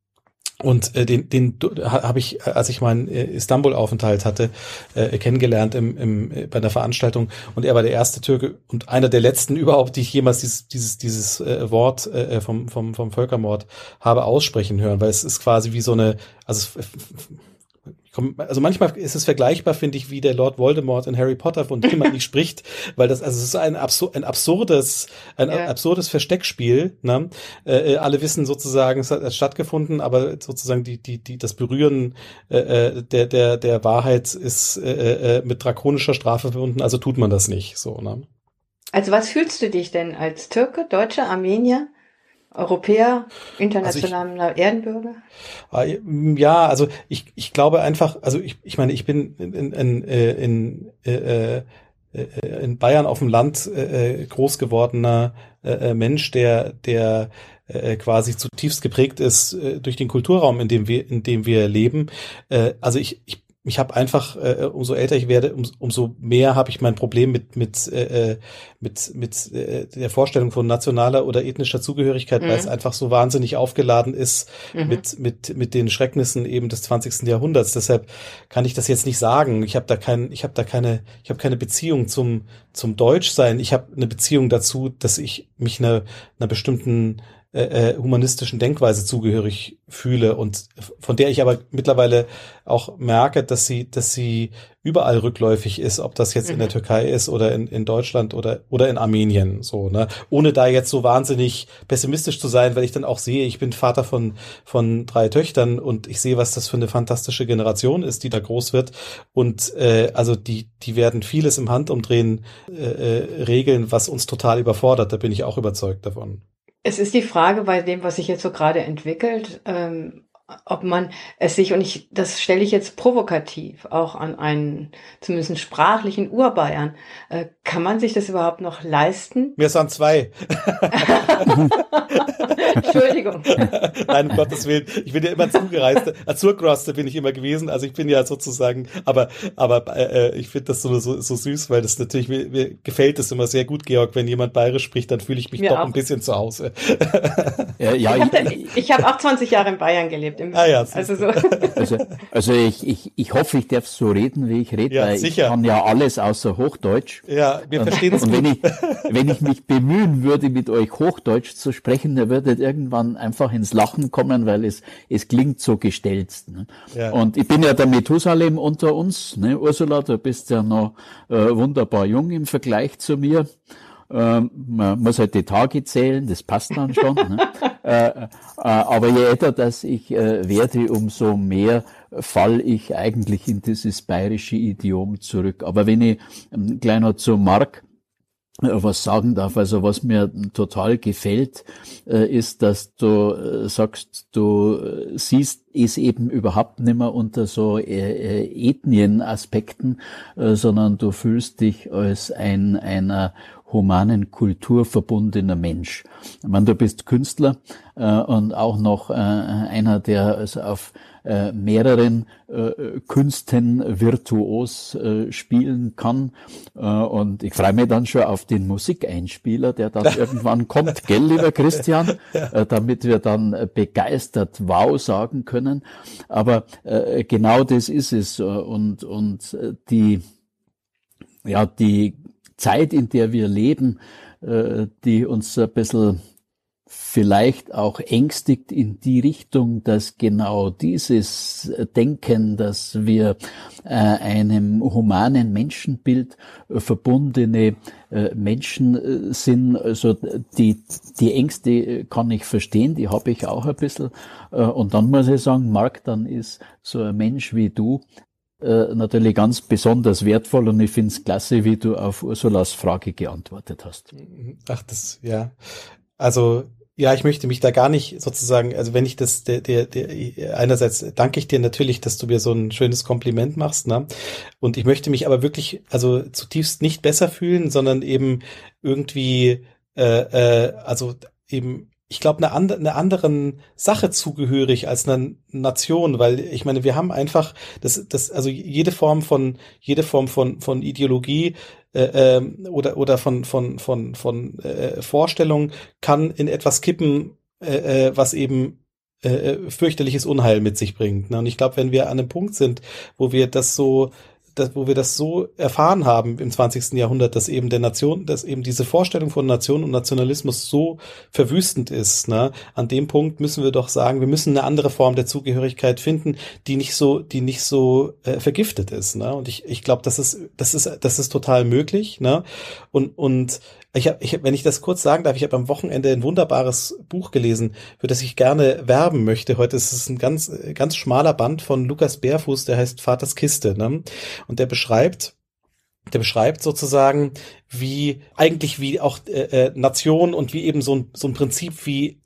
und äh, den, den habe ich, als ich meinen äh, Istanbul-Aufenthalt hatte, äh, kennengelernt im, im, äh, bei einer Veranstaltung. Und er war der erste Türke und einer der letzten überhaupt, die ich jemals dieses, dieses, dieses äh, Wort äh, vom, vom, vom Völkermord habe aussprechen hören, weil es ist quasi wie so eine, also es, also manchmal ist es vergleichbar, finde ich, wie der Lord Voldemort in Harry Potter, von dem man nicht spricht, weil das, also es ist ein, absur ein absurdes, ein ja. absurdes Versteckspiel. Ne? Äh, äh, alle wissen sozusagen, es hat stattgefunden, aber sozusagen die, die, die, das Berühren äh, äh, der, der, der Wahrheit ist äh, äh, mit drakonischer Strafe verbunden, also tut man das nicht. So, ne? Also was fühlst du dich denn als Türke, Deutscher, Armenier? Europäer, internationaler also Erdenbürger? Ah, ja, also ich, ich glaube einfach, also ich, ich meine, ich bin in, in, in, in, äh, äh, in Bayern auf dem Land äh, groß gewordener äh, Mensch, der, der äh, quasi zutiefst geprägt ist äh, durch den Kulturraum, in dem wir, in dem wir leben. Äh, also ich, ich ich habe einfach, äh, umso älter ich werde, um, umso mehr habe ich mein Problem mit mit äh, äh, mit mit äh, der Vorstellung von nationaler oder ethnischer Zugehörigkeit, mhm. weil es einfach so wahnsinnig aufgeladen ist mhm. mit mit mit den Schrecknissen eben des 20. Jahrhunderts. Deshalb kann ich das jetzt nicht sagen. Ich habe da kein, ich habe da keine, ich habe keine Beziehung zum zum Deutschsein. Ich habe eine Beziehung dazu, dass ich mich einer einer bestimmten äh, äh, humanistischen Denkweise zugehörig fühle und von der ich aber mittlerweile auch merke, dass sie, dass sie überall rückläufig ist, ob das jetzt mhm. in der mhm. Türkei ist oder in, in Deutschland oder, oder in Armenien, so, ne? Ohne da jetzt so wahnsinnig pessimistisch zu sein, weil ich dann auch sehe, ich bin Vater von, von drei Töchtern und ich sehe, was das für eine fantastische Generation ist, die da groß wird und, äh, also die, die werden vieles im Handumdrehen äh, äh, regeln, was uns total überfordert, da bin ich auch überzeugt davon. Es ist die Frage bei dem, was sich jetzt so gerade entwickelt, ähm, ob man es sich, und ich, das stelle ich jetzt provokativ auch an einen zumindest sprachlichen Urbayern, äh, kann man sich das überhaupt noch leisten? Wir sind zwei. Entschuldigung. Nein, um Gottes Willen. Ich bin ja immer zugereist. Azurcroster bin ich immer gewesen. Also ich bin ja sozusagen, aber, aber äh, ich finde das so, so, so süß, weil das natürlich, mir, mir gefällt es immer sehr gut, Georg, wenn jemand bayerisch spricht, dann fühle ich mich mir doch auch. ein bisschen zu Hause. ja, ja, ich habe hab auch 20 Jahre in Bayern gelebt. Im, ah, ja, also, so. also, also ich, ich, ich hoffe, ich darf so reden, wie ich rede, ja, weil sicher. ich kann ja alles außer Hochdeutsch. Ja, wir verstehen es Und wenn ich, wenn ich mich bemühen würde, mit euch Hochdeutsch zu sprechen, dann würdet irgendwann einfach ins Lachen kommen, weil es, es klingt so gestellt. Ne? Ja. Und ich bin ja der Methusalem unter uns, ne? Ursula, du bist ja noch äh, wunderbar jung im Vergleich zu mir. Ähm, man muss halt die Tage zählen, das passt dann schon. ne? äh, äh, aber je älter das ich äh, werde, umso mehr fall ich eigentlich in dieses bayerische Idiom zurück. Aber wenn ich ähm, noch zu Mark was sagen darf. Also was mir total gefällt, äh, ist, dass du äh, sagst, du siehst es eben überhaupt nicht mehr unter so Ethnienaspekten, sondern du fühlst dich als ein einer humanen Kultur verbundener Mensch. Ich meine, du bist Künstler und auch noch einer, der also auf äh, mehreren äh, Künsten virtuos äh, spielen kann. Äh, und ich freue mich dann schon auf den Musikeinspieler, der dann irgendwann kommt, gell, lieber Christian, äh, damit wir dann begeistert Wow sagen können. Aber äh, genau das ist es. Und, und die, ja, die Zeit, in der wir leben, äh, die uns ein bisschen vielleicht auch ängstigt in die Richtung, dass genau dieses Denken, dass wir äh, einem humanen Menschenbild äh, verbundene äh, Menschen sind, also die, die Ängste kann ich verstehen, die habe ich auch ein bisschen. Und dann muss ich sagen, Marc, dann ist so ein Mensch wie du äh, natürlich ganz besonders wertvoll und ich finde es klasse, wie du auf Ursulas Frage geantwortet hast. Ach, das, ja. Also ja, ich möchte mich da gar nicht sozusagen, also wenn ich das, der, der, der, einerseits danke ich dir natürlich, dass du mir so ein schönes Kompliment machst, ne? Und ich möchte mich aber wirklich, also zutiefst nicht besser fühlen, sondern eben irgendwie, äh, äh, also eben ich glaube, eine, andere, eine anderen Sache zugehörig als einer Nation, weil ich meine, wir haben einfach das, das, also jede Form von, jede Form von, von Ideologie äh, ähm, oder, oder von, von, von, von äh, Vorstellung kann in etwas kippen, äh, äh was eben äh, fürchterliches Unheil mit sich bringt. Ne? Und ich glaube, wenn wir an einem Punkt sind, wo wir das so das, wo wir das so erfahren haben im 20. Jahrhundert, dass eben der Nation, dass eben diese Vorstellung von Nation und Nationalismus so verwüstend ist, ne? An dem Punkt müssen wir doch sagen, wir müssen eine andere Form der Zugehörigkeit finden, die nicht so, die nicht so äh, vergiftet ist, ne? Und ich, ich glaube, das ist, das ist, das ist total möglich, ne? Und, und ich habe, ich hab, wenn ich das kurz sagen darf, ich habe am Wochenende ein wunderbares Buch gelesen, für das ich gerne werben möchte. Heute ist es ein ganz, ganz schmaler Band von Lukas Bärfuß, der heißt Vaters Kiste, ne? Und der beschreibt, der beschreibt sozusagen, wie eigentlich wie auch äh, äh, Nation und wie eben so ein, so ein Prinzip wie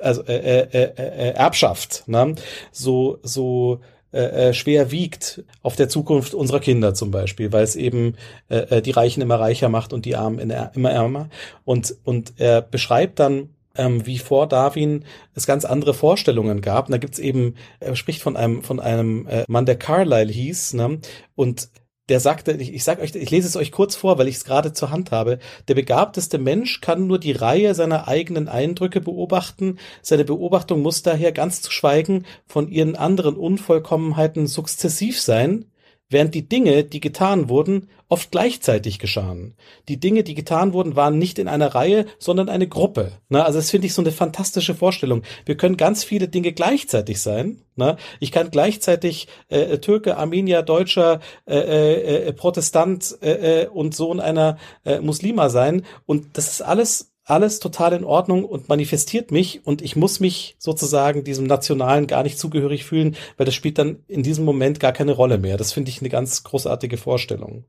also äh, äh, äh, äh Erbschaft, ne? so so äh, äh, schwer wiegt auf der Zukunft unserer Kinder zum Beispiel, weil es eben äh, äh, die Reichen immer reicher macht und die Armen immer ärmer. Und, und er beschreibt dann, ähm, wie vor Darwin es ganz andere Vorstellungen gab. Und da gibt's eben, er spricht von einem, von einem äh, Mann, der Carlyle hieß, ne? und der sagte, ich, ich sag euch, ich lese es euch kurz vor, weil ich es gerade zur Hand habe. Der begabteste Mensch kann nur die Reihe seiner eigenen Eindrücke beobachten. Seine Beobachtung muss daher ganz zu schweigen von ihren anderen Unvollkommenheiten sukzessiv sein während die Dinge, die getan wurden, oft gleichzeitig geschahen. Die Dinge, die getan wurden, waren nicht in einer Reihe, sondern eine Gruppe. Ne? Also das finde ich so eine fantastische Vorstellung. Wir können ganz viele Dinge gleichzeitig sein. Ne? Ich kann gleichzeitig äh, Türke, Armenier, Deutscher, äh, äh, äh Protestant äh, äh, und Sohn einer äh, Muslima sein. Und das ist alles alles total in Ordnung und manifestiert mich und ich muss mich sozusagen diesem Nationalen gar nicht zugehörig fühlen, weil das spielt dann in diesem Moment gar keine Rolle mehr. Das finde ich eine ganz großartige Vorstellung.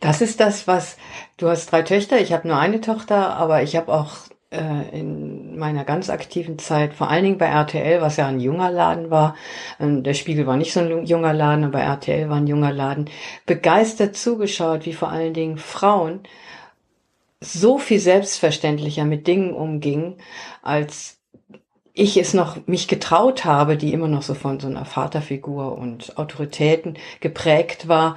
Das ist das, was du hast drei Töchter, ich habe nur eine Tochter, aber ich habe auch äh, in meiner ganz aktiven Zeit, vor allen Dingen bei RTL, was ja ein junger Laden war, äh, der Spiegel war nicht so ein junger Laden, aber RTL war ein junger Laden, begeistert zugeschaut, wie vor allen Dingen Frauen so viel selbstverständlicher mit Dingen umging, als ich es noch mich getraut habe, die immer noch so von so einer Vaterfigur und Autoritäten geprägt war,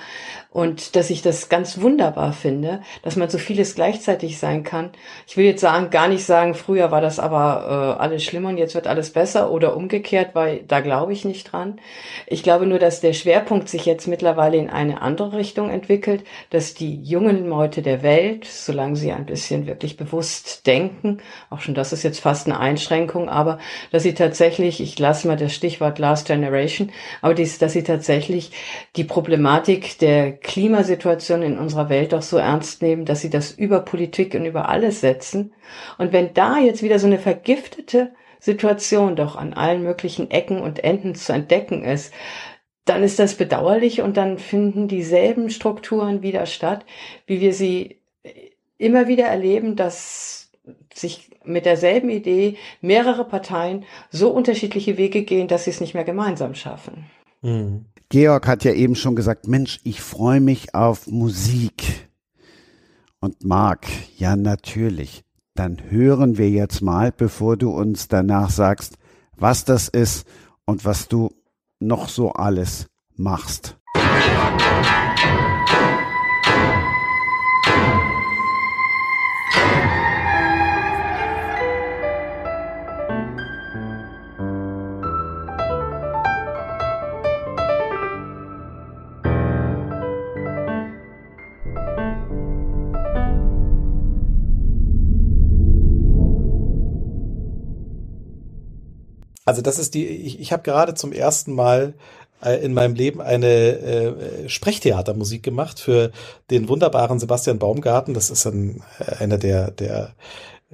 und dass ich das ganz wunderbar finde, dass man so vieles gleichzeitig sein kann. Ich will jetzt sagen, gar nicht sagen, früher war das aber äh, alles schlimmer und jetzt wird alles besser oder umgekehrt, weil da glaube ich nicht dran. Ich glaube nur, dass der Schwerpunkt sich jetzt mittlerweile in eine andere Richtung entwickelt, dass die jungen Leute der Welt, solange sie ein bisschen wirklich bewusst denken, auch schon das ist jetzt fast eine Einschränkung, aber dass sie tatsächlich, ich lasse mal das Stichwort Last Generation, aber dies, dass sie tatsächlich die Problematik der Klimasituation in unserer Welt doch so ernst nehmen, dass sie das über Politik und über alles setzen. Und wenn da jetzt wieder so eine vergiftete Situation doch an allen möglichen Ecken und Enden zu entdecken ist, dann ist das bedauerlich und dann finden dieselben Strukturen wieder statt, wie wir sie immer wieder erleben, dass sich mit derselben Idee mehrere Parteien so unterschiedliche Wege gehen, dass sie es nicht mehr gemeinsam schaffen. Mhm. Georg hat ja eben schon gesagt, Mensch, ich freue mich auf Musik. Und Marc, ja natürlich. Dann hören wir jetzt mal, bevor du uns danach sagst, was das ist und was du noch so alles machst. Also das ist die, ich, ich habe gerade zum ersten Mal äh, in meinem Leben eine äh, Sprechtheatermusik gemacht für den wunderbaren Sebastian Baumgarten. Das ist ein, äh, einer der, der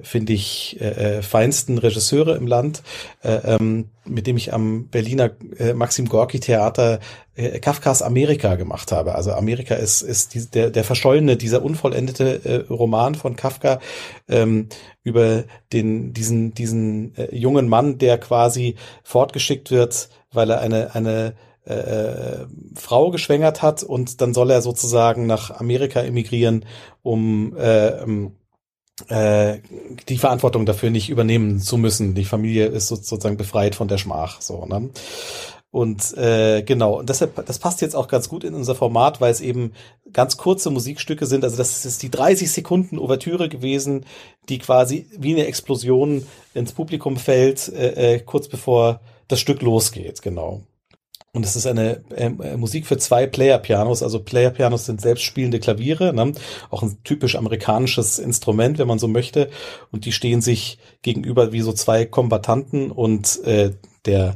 finde ich, äh, äh, feinsten Regisseure im Land, äh, ähm, mit dem ich am Berliner äh, Maxim Gorki Theater äh, Kafkas Amerika gemacht habe. Also Amerika ist, ist die, der, der verschollene, dieser unvollendete äh, Roman von Kafka ähm, über den, diesen, diesen äh, jungen Mann, der quasi fortgeschickt wird, weil er eine, eine äh, äh Frau geschwängert hat und dann soll er sozusagen nach Amerika emigrieren, um äh, um äh, die Verantwortung dafür nicht übernehmen zu müssen. Die Familie ist sozusagen befreit von der Schmach. So, ne? Und äh, genau, und deshalb, das passt jetzt auch ganz gut in unser Format, weil es eben ganz kurze Musikstücke sind. Also das ist die 30 Sekunden Ouvertüre gewesen, die quasi wie eine Explosion ins Publikum fällt, äh, äh, kurz bevor das Stück losgeht, genau. Und es ist eine ähm, äh, Musik für zwei Player-Pianos. Also Player-Pianos sind selbstspielende Klaviere, ne? auch ein typisch amerikanisches Instrument, wenn man so möchte. Und die stehen sich gegenüber wie so zwei Kombatanten und äh, der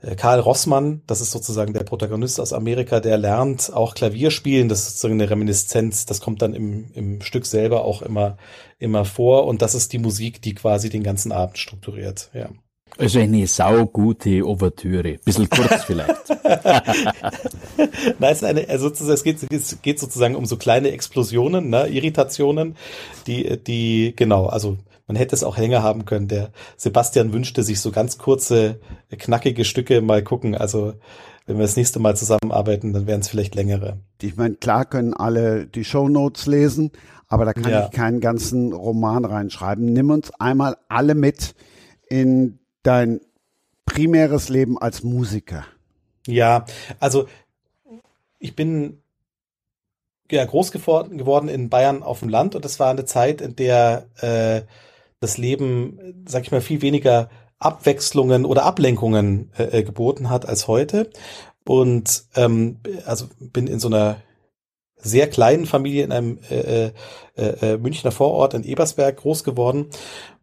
äh, Karl Rossmann, das ist sozusagen der Protagonist aus Amerika, der lernt auch Klavier spielen. Das ist sozusagen eine Reminiszenz. Das kommt dann im, im Stück selber auch immer, immer vor. Und das ist die Musik, die quasi den ganzen Abend strukturiert. Ja. Also eine saugute Ouvertüre. Bisschen kurz vielleicht. Nein, es, ist eine, also es, geht, es geht sozusagen um so kleine Explosionen, ne, Irritationen, die, die, genau, also man hätte es auch länger haben können. Der Sebastian wünschte sich so ganz kurze, knackige Stücke mal gucken. Also wenn wir das nächste Mal zusammenarbeiten, dann wären es vielleicht längere. Ich meine, klar können alle die Shownotes lesen, aber da kann ja. ich keinen ganzen Roman reinschreiben. Nimm uns einmal alle mit in dein primäres Leben als Musiker? Ja, also ich bin ja groß geworden, in Bayern auf dem Land und es war eine Zeit, in der äh, das Leben, sag ich mal, viel weniger Abwechslungen oder Ablenkungen äh, äh geboten hat als heute. Und ähm, also bin in so einer sehr kleinen Familie in einem äh, äh, äh, Münchner Vorort in Ebersberg groß geworden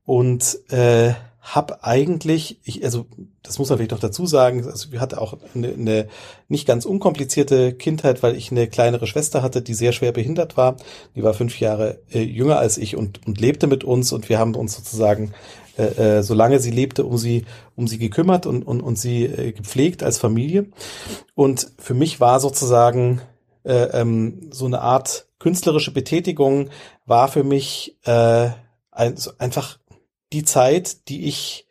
und äh, habe eigentlich, ich, also das muss man vielleicht noch dazu sagen, also wir hatten auch eine, eine nicht ganz unkomplizierte Kindheit, weil ich eine kleinere Schwester hatte, die sehr schwer behindert war. Die war fünf Jahre äh, jünger als ich und, und lebte mit uns und wir haben uns sozusagen, äh, äh, solange sie lebte, um sie, um sie gekümmert und, und, und sie äh, gepflegt als Familie. Und für mich war sozusagen äh, ähm, so eine Art künstlerische Betätigung war für mich äh, ein, so einfach die Zeit, die ich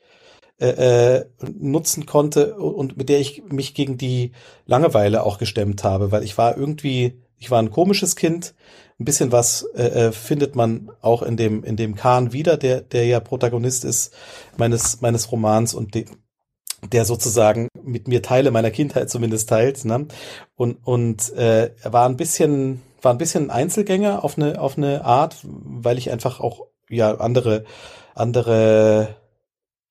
äh, äh, nutzen konnte und mit der ich mich gegen die Langeweile auch gestemmt habe, weil ich war irgendwie, ich war ein komisches Kind. Ein bisschen was äh, äh findet man auch in dem in dem Kahn wieder, der der ja Protagonist ist meines meines Romans und de, der sozusagen mit mir Teile meiner Kindheit zumindest teilt. Ne? Und und äh, war ein bisschen war ein bisschen Einzelgänger auf eine auf eine Art, weil ich einfach auch ja andere andere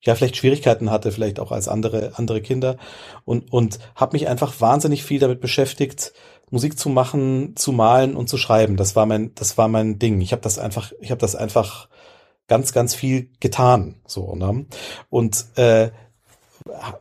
ja vielleicht Schwierigkeiten hatte, vielleicht auch als andere andere Kinder und und habe mich einfach wahnsinnig viel damit beschäftigt, Musik zu machen, zu malen und zu schreiben. Das war mein das war mein Ding. Ich habe das einfach ich habe das einfach ganz ganz viel getan so ne? und äh,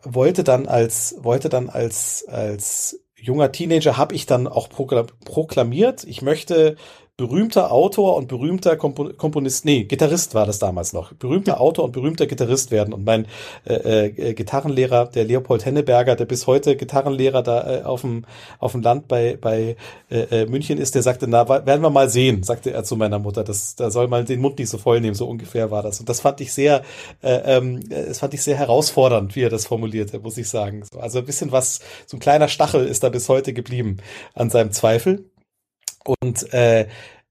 wollte dann als wollte dann als als junger Teenager habe ich dann auch proklamiert, ich möchte berühmter Autor und berühmter Komponist, nee, Gitarrist war das damals noch, berühmter Autor und berühmter Gitarrist werden. Und mein äh, äh, Gitarrenlehrer, der Leopold Henneberger, der bis heute Gitarrenlehrer da äh, auf dem auf dem Land bei bei äh, äh München ist, der sagte, na werden wir mal sehen, sagte er zu meiner Mutter, das da soll man den Mund nicht so voll nehmen, so ungefähr war das. Und das fand ich sehr, äh, ähm, das fand ich sehr herausfordernd, wie er das formulierte, muss ich sagen. Also ein bisschen was, so ein kleiner Stachel ist da bis heute geblieben an seinem Zweifel. Und äh,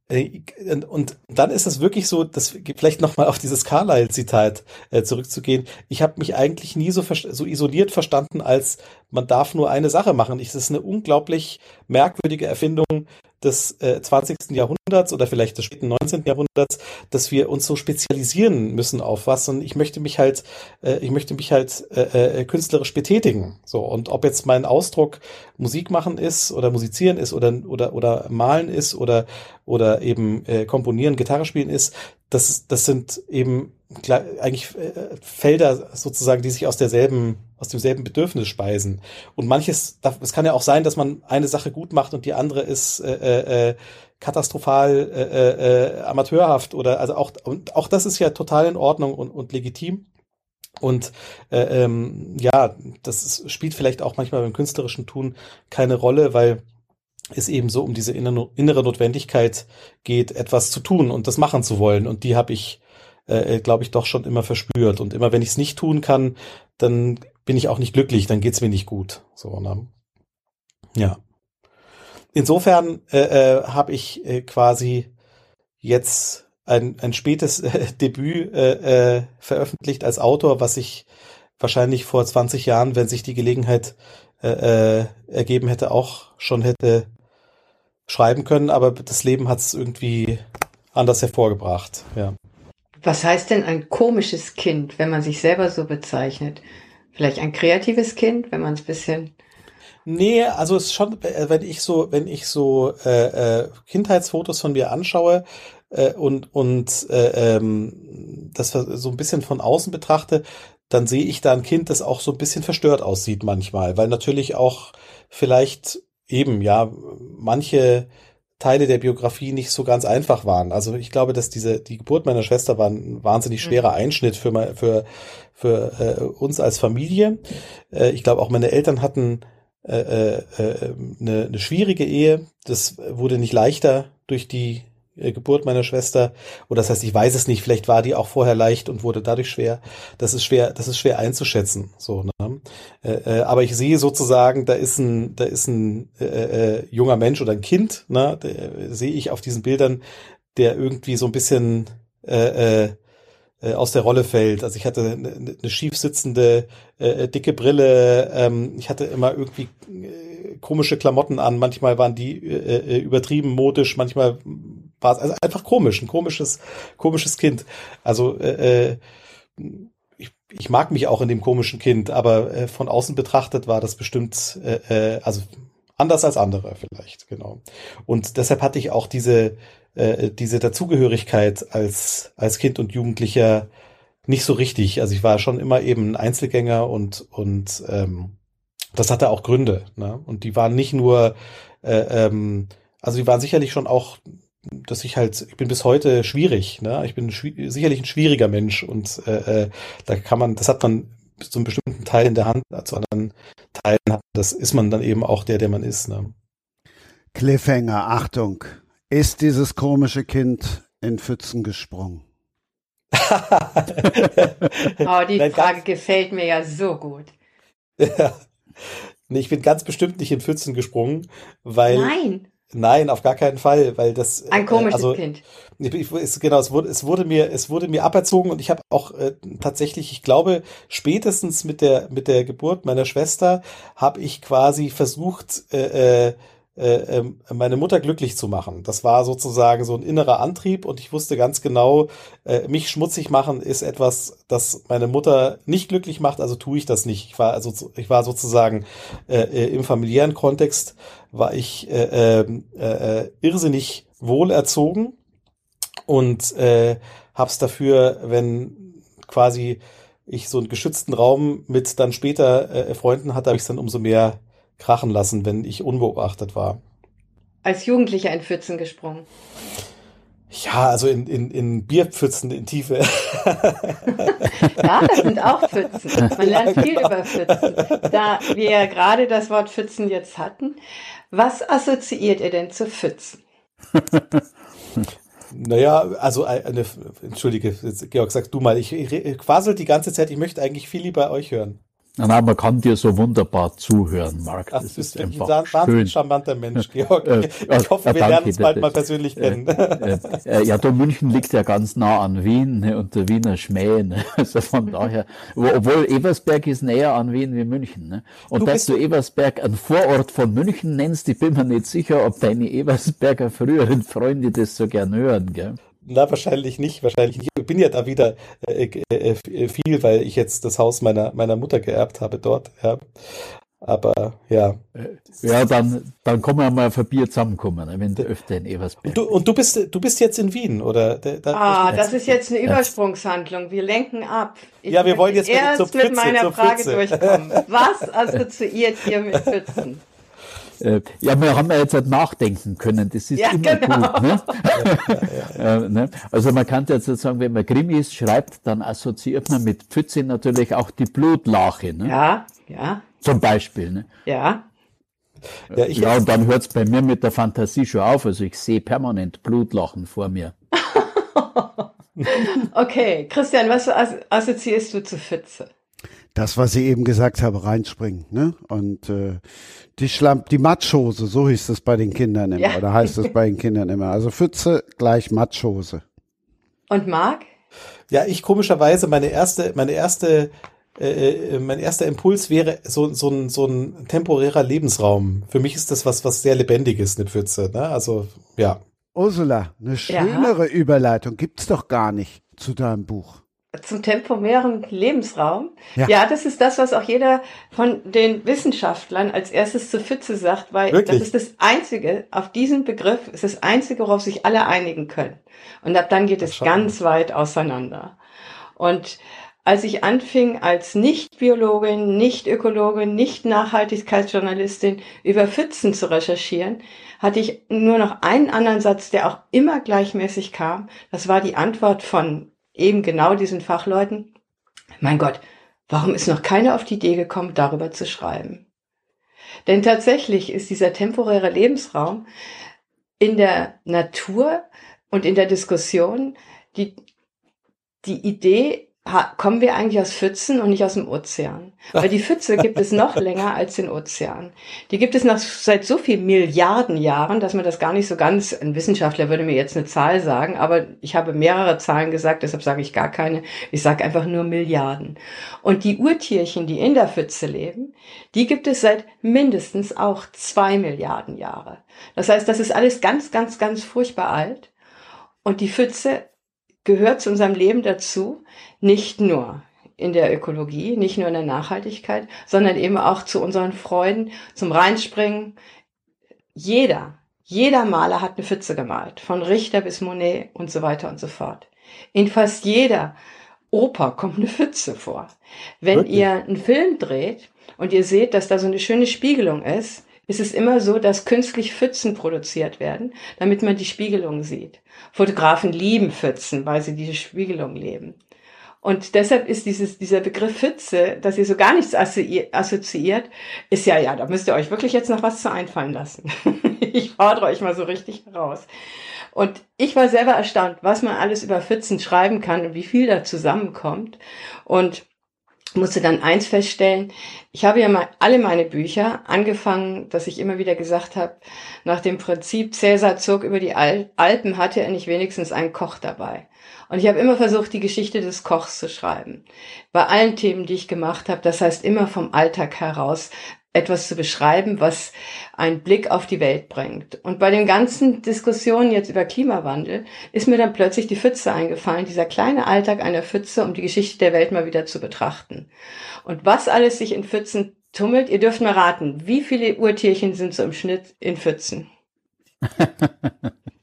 äh und dann ist es wirklich so, dass vielleicht nochmal auf dieses Carlyle-Zitat äh, zurückzugehen. Ich habe mich eigentlich nie so, so isoliert verstanden, als man darf nur eine Sache machen. Es ist eine unglaublich merkwürdige Erfindung des äh, 20. Jahrhunderts oder vielleicht des späten 19. Jahrhunderts, dass wir uns so spezialisieren müssen auf was und ich möchte mich halt, äh, ich möchte mich halt äh, äh, künstlerisch betätigen. So und ob jetzt mein Ausdruck Musik machen ist oder musizieren ist oder oder oder malen ist oder oder eben äh, komponieren, Gitarre spielen ist, das das sind eben eigentlich äh, Felder sozusagen, die sich aus derselben, aus demselben Bedürfnis speisen. Und manches, es kann ja auch sein, dass man eine Sache gut macht und die andere ist äh, äh, katastrophal äh, äh, amateurhaft oder also auch und auch das ist ja total in Ordnung und, und legitim. Und äh, ähm, ja, das ist, spielt vielleicht auch manchmal beim künstlerischen Tun keine Rolle, weil es eben so um diese innere Notwendigkeit geht, etwas zu tun und das machen zu wollen. Und die habe ich äh, glaube ich, doch schon immer verspürt. Und immer wenn ich es nicht tun kann, dann bin ich auch nicht glücklich, dann geht's mir nicht gut. So, ne? Ja. Insofern äh, äh, habe ich äh, quasi jetzt ein, ein spätes äh, Debüt äh, äh, veröffentlicht als Autor, was ich wahrscheinlich vor 20 Jahren, wenn sich die Gelegenheit äh, äh, ergeben hätte, auch schon hätte schreiben können, aber das Leben hat es irgendwie anders hervorgebracht, ja. Was heißt denn ein komisches Kind, wenn man sich selber so bezeichnet? Vielleicht ein kreatives Kind, wenn man es bisschen Nee, also es ist schon, äh, wenn ich so, wenn ich so äh, äh, Kindheitsfotos von mir anschaue äh, und und äh, ähm, das so ein bisschen von außen betrachte, dann sehe ich da ein Kind, das auch so ein bisschen verstört aussieht manchmal, weil natürlich auch vielleicht eben ja manche Teile der Biografie nicht so ganz einfach waren. Also ich glaube, dass diese die Geburt meiner Schwester war ein wahnsinnig mhm. schwerer Einschnitt für für für äh, uns als Familie. Äh, ich glaube auch meine Eltern hatten äh, äh, äh, eine, eine schwierige Ehe. Das wurde nicht leichter durch die äh, Geburt meiner Schwester. Oder das heißt, ich weiß es nicht. Vielleicht war die auch vorher leicht und wurde dadurch schwer. Das ist schwer, das ist schwer einzuschätzen. So, ne? Äh, äh, aber ich sehe sozusagen, da ist ein, da ist ein äh, äh, junger Mensch oder ein Kind, ne? Der, sehe ich auf diesen Bildern, der irgendwie so ein bisschen äh, äh, äh, aus der Rolle fällt. Also ich hatte eine, eine schief sitzende äh, dicke Brille. Ähm, ich hatte immer irgendwie äh, komische Klamotten an. Manchmal waren die äh, äh übertrieben modisch. Manchmal war es also einfach komisch, ein komisches, komisches Kind. Also äh, äh, ich, mag mich auch in dem komischen Kind, aber äh, von außen betrachtet war das bestimmt, äh, äh, also anders als andere vielleicht, genau. Und deshalb hatte ich auch diese äh, diese Dazugehörigkeit als, als Kind und Jugendlicher nicht so richtig. Also ich war schon immer eben ein Einzelgänger und, und ähm, das hatte auch Gründe. Ne? Und die waren nicht nur, äh, ähm, also die waren sicherlich schon auch, dass ich halt, ich bin bis heute schwierig. Ne? Ich bin sicherlich ein schwieriger Mensch und äh, äh, da kann man, das hat man zu einem bestimmten Teil in der Hand, zu anderen Teilen, das ist man dann eben auch der, der man ist. Ne? Cliffhanger, Achtung, ist dieses komische Kind in Pfützen gesprungen? oh, die Nein, Frage gefällt mir ja so gut. Ja. Nee, ich bin ganz bestimmt nicht in Pfützen gesprungen, weil. Nein. Nein, auf gar keinen Fall, weil das ein äh, komisches also, Kind. Ich, ich, genau, es wurde, es wurde mir, es wurde mir aberzogen und ich habe auch äh, tatsächlich, ich glaube, spätestens mit der mit der Geburt meiner Schwester habe ich quasi versucht, äh, äh, äh, ähm, meine Mutter glücklich zu machen. Das war sozusagen so ein innerer Antrieb und ich wusste ganz genau, äh, mich schmutzig machen ist etwas, das meine Mutter nicht glücklich macht, also tue ich das nicht. Ich war also ich war sozusagen äh, äh im familiären Kontext war ich äh, ähm, äh, äh, irrsinnig wohl erzogen und äh, hab's dafür, wenn quasi ich so einen geschützten Raum mit dann später äh, Freunden hatte, habe ich dann umso mehr krachen lassen, wenn ich unbeobachtet war. Als Jugendlicher in Pfützen gesprungen. Ja, also in, in, in Bierpfützen in Tiefe. ja, das sind auch Pfützen. Man lernt viel genau. über Pfützen. Da wir gerade das Wort Pfützen jetzt hatten, was assoziiert ihr denn zu Pfützen? Naja, also eine, entschuldige, Georg, sag du mal, ich, ich quassel die ganze Zeit, ich möchte eigentlich viel lieber euch hören. Na, man kann dir so wunderbar zuhören, Marc. Das, das ist einfach ein wahnsinnig charmanter Mensch, Georg. Äh, ich hoffe, wir lernen uns bald mal persönlich kennen. Äh, äh, ja, da München liegt ja ganz nah an Wien ne, und der Wiener Schmäh. Ne? Also von daher, obwohl Eversberg ist näher an Wien wie München. Ne? Und du dass du Eversberg ein Vorort von München nennst, ich bin mir nicht sicher, ob deine Eversberger früheren Freunde das so gern hören. Gell? Na, wahrscheinlich nicht, wahrscheinlich nicht. Ich bin ja da wieder äh, äh, äh, viel, weil ich jetzt das Haus meiner, meiner Mutter geerbt habe dort, ja. Aber ja. Ja, dann, dann kommen wir mal für Bier zusammenkommen, ne, wenn du öfter in Eversberg und du, und du bist du bist jetzt in Wien, oder? Da, ah, das ist jetzt eine Übersprungshandlung. Wir lenken ab. Ich ja, wir wollen jetzt erst Pfütze, mit meiner Frage durchkommen. Was assoziiert ihr mit Pfützen? Äh, ja, wir haben ja jetzt halt nachdenken können. Das ist ja, immer genau. gut. Ne? äh, ne? Also man kann jetzt sozusagen, wenn man Krimis schreibt, dann assoziiert man mit Pfütze natürlich auch die Blutlache. Ne? Ja, ja. Zum Beispiel. Ne? Ja. Ja, ich ja, und dann hört es bei mir mit der Fantasie schon auf. Also ich sehe permanent Blutlachen vor mir. okay, Christian, was assoziierst du zu Pfütze? Das, was ich eben gesagt habe, reinspringen. Ne? Und äh, die Schlamm, die Matschhose, so hieß es bei den Kindern immer, ja. oder heißt es bei den Kindern immer. Also Pfütze gleich Matschhose. Und Marc? Ja, ich komischerweise meine erste, meine erste äh, mein erster Impuls wäre so, so, ein, so ein temporärer Lebensraum. Für mich ist das was, was sehr Lebendiges, eine Pfütze. Ne? Also, ja. Ursula, eine schönere ja. Überleitung gibt's doch gar nicht zu deinem Buch. Zum temporären Lebensraum? Ja. ja. das ist das, was auch jeder von den Wissenschaftlern als erstes zur Pfütze sagt, weil Wirklich? das ist das Einzige, auf diesen Begriff ist das Einzige, worauf sich alle einigen können. Und ab dann geht es ganz weit auseinander. Und als ich anfing, als Nicht-Biologin, Nicht-Ökologin, Nicht-Nachhaltigkeitsjournalistin über Pfützen zu recherchieren, hatte ich nur noch einen anderen Satz, der auch immer gleichmäßig kam. Das war die Antwort von eben genau diesen Fachleuten. Mein Gott, warum ist noch keiner auf die Idee gekommen, darüber zu schreiben? Denn tatsächlich ist dieser temporäre Lebensraum in der Natur und in der Diskussion die, die Idee kommen wir eigentlich aus Pfützen und nicht aus dem Ozean. Weil die Pfütze gibt es noch länger als den Ozean. Die gibt es noch seit so vielen Milliarden Jahren, dass man das gar nicht so ganz, ein Wissenschaftler würde mir jetzt eine Zahl sagen, aber ich habe mehrere Zahlen gesagt, deshalb sage ich gar keine. Ich sage einfach nur Milliarden. Und die Urtierchen, die in der Pfütze leben, die gibt es seit mindestens auch zwei Milliarden Jahre. Das heißt, das ist alles ganz, ganz, ganz furchtbar alt. Und die Pfütze gehört zu unserem Leben dazu, nicht nur in der Ökologie, nicht nur in der Nachhaltigkeit, sondern eben auch zu unseren Freuden, zum Reinspringen. Jeder, jeder Maler hat eine Pfütze gemalt, von Richter bis Monet und so weiter und so fort. In fast jeder Oper kommt eine Pfütze vor. Wenn Wirklich? ihr einen Film dreht und ihr seht, dass da so eine schöne Spiegelung ist, ist es immer so, dass künstlich Pfützen produziert werden, damit man die Spiegelung sieht. Fotografen lieben Pfützen, weil sie diese Spiegelung leben. Und deshalb ist dieses, dieser Begriff Pfütze, dass ihr so gar nichts assoziiert, ist ja, ja, da müsst ihr euch wirklich jetzt noch was zu einfallen lassen. ich fordere euch mal so richtig heraus. Und ich war selber erstaunt, was man alles über Pfützen schreiben kann und wie viel da zusammenkommt. Und musste dann eins feststellen, ich habe ja mal alle meine Bücher angefangen, dass ich immer wieder gesagt habe, nach dem Prinzip, Cäsar zog über die Alpen, hatte er nicht wenigstens einen Koch dabei. Und ich habe immer versucht, die Geschichte des Kochs zu schreiben. Bei allen Themen, die ich gemacht habe, das heißt immer vom Alltag heraus, etwas zu beschreiben, was einen Blick auf die Welt bringt. Und bei den ganzen Diskussionen jetzt über Klimawandel ist mir dann plötzlich die Pfütze eingefallen, dieser kleine Alltag einer Pfütze, um die Geschichte der Welt mal wieder zu betrachten. Und was alles sich in Pfützen tummelt, ihr dürft mal raten, wie viele Urtierchen sind so im Schnitt in Pfützen?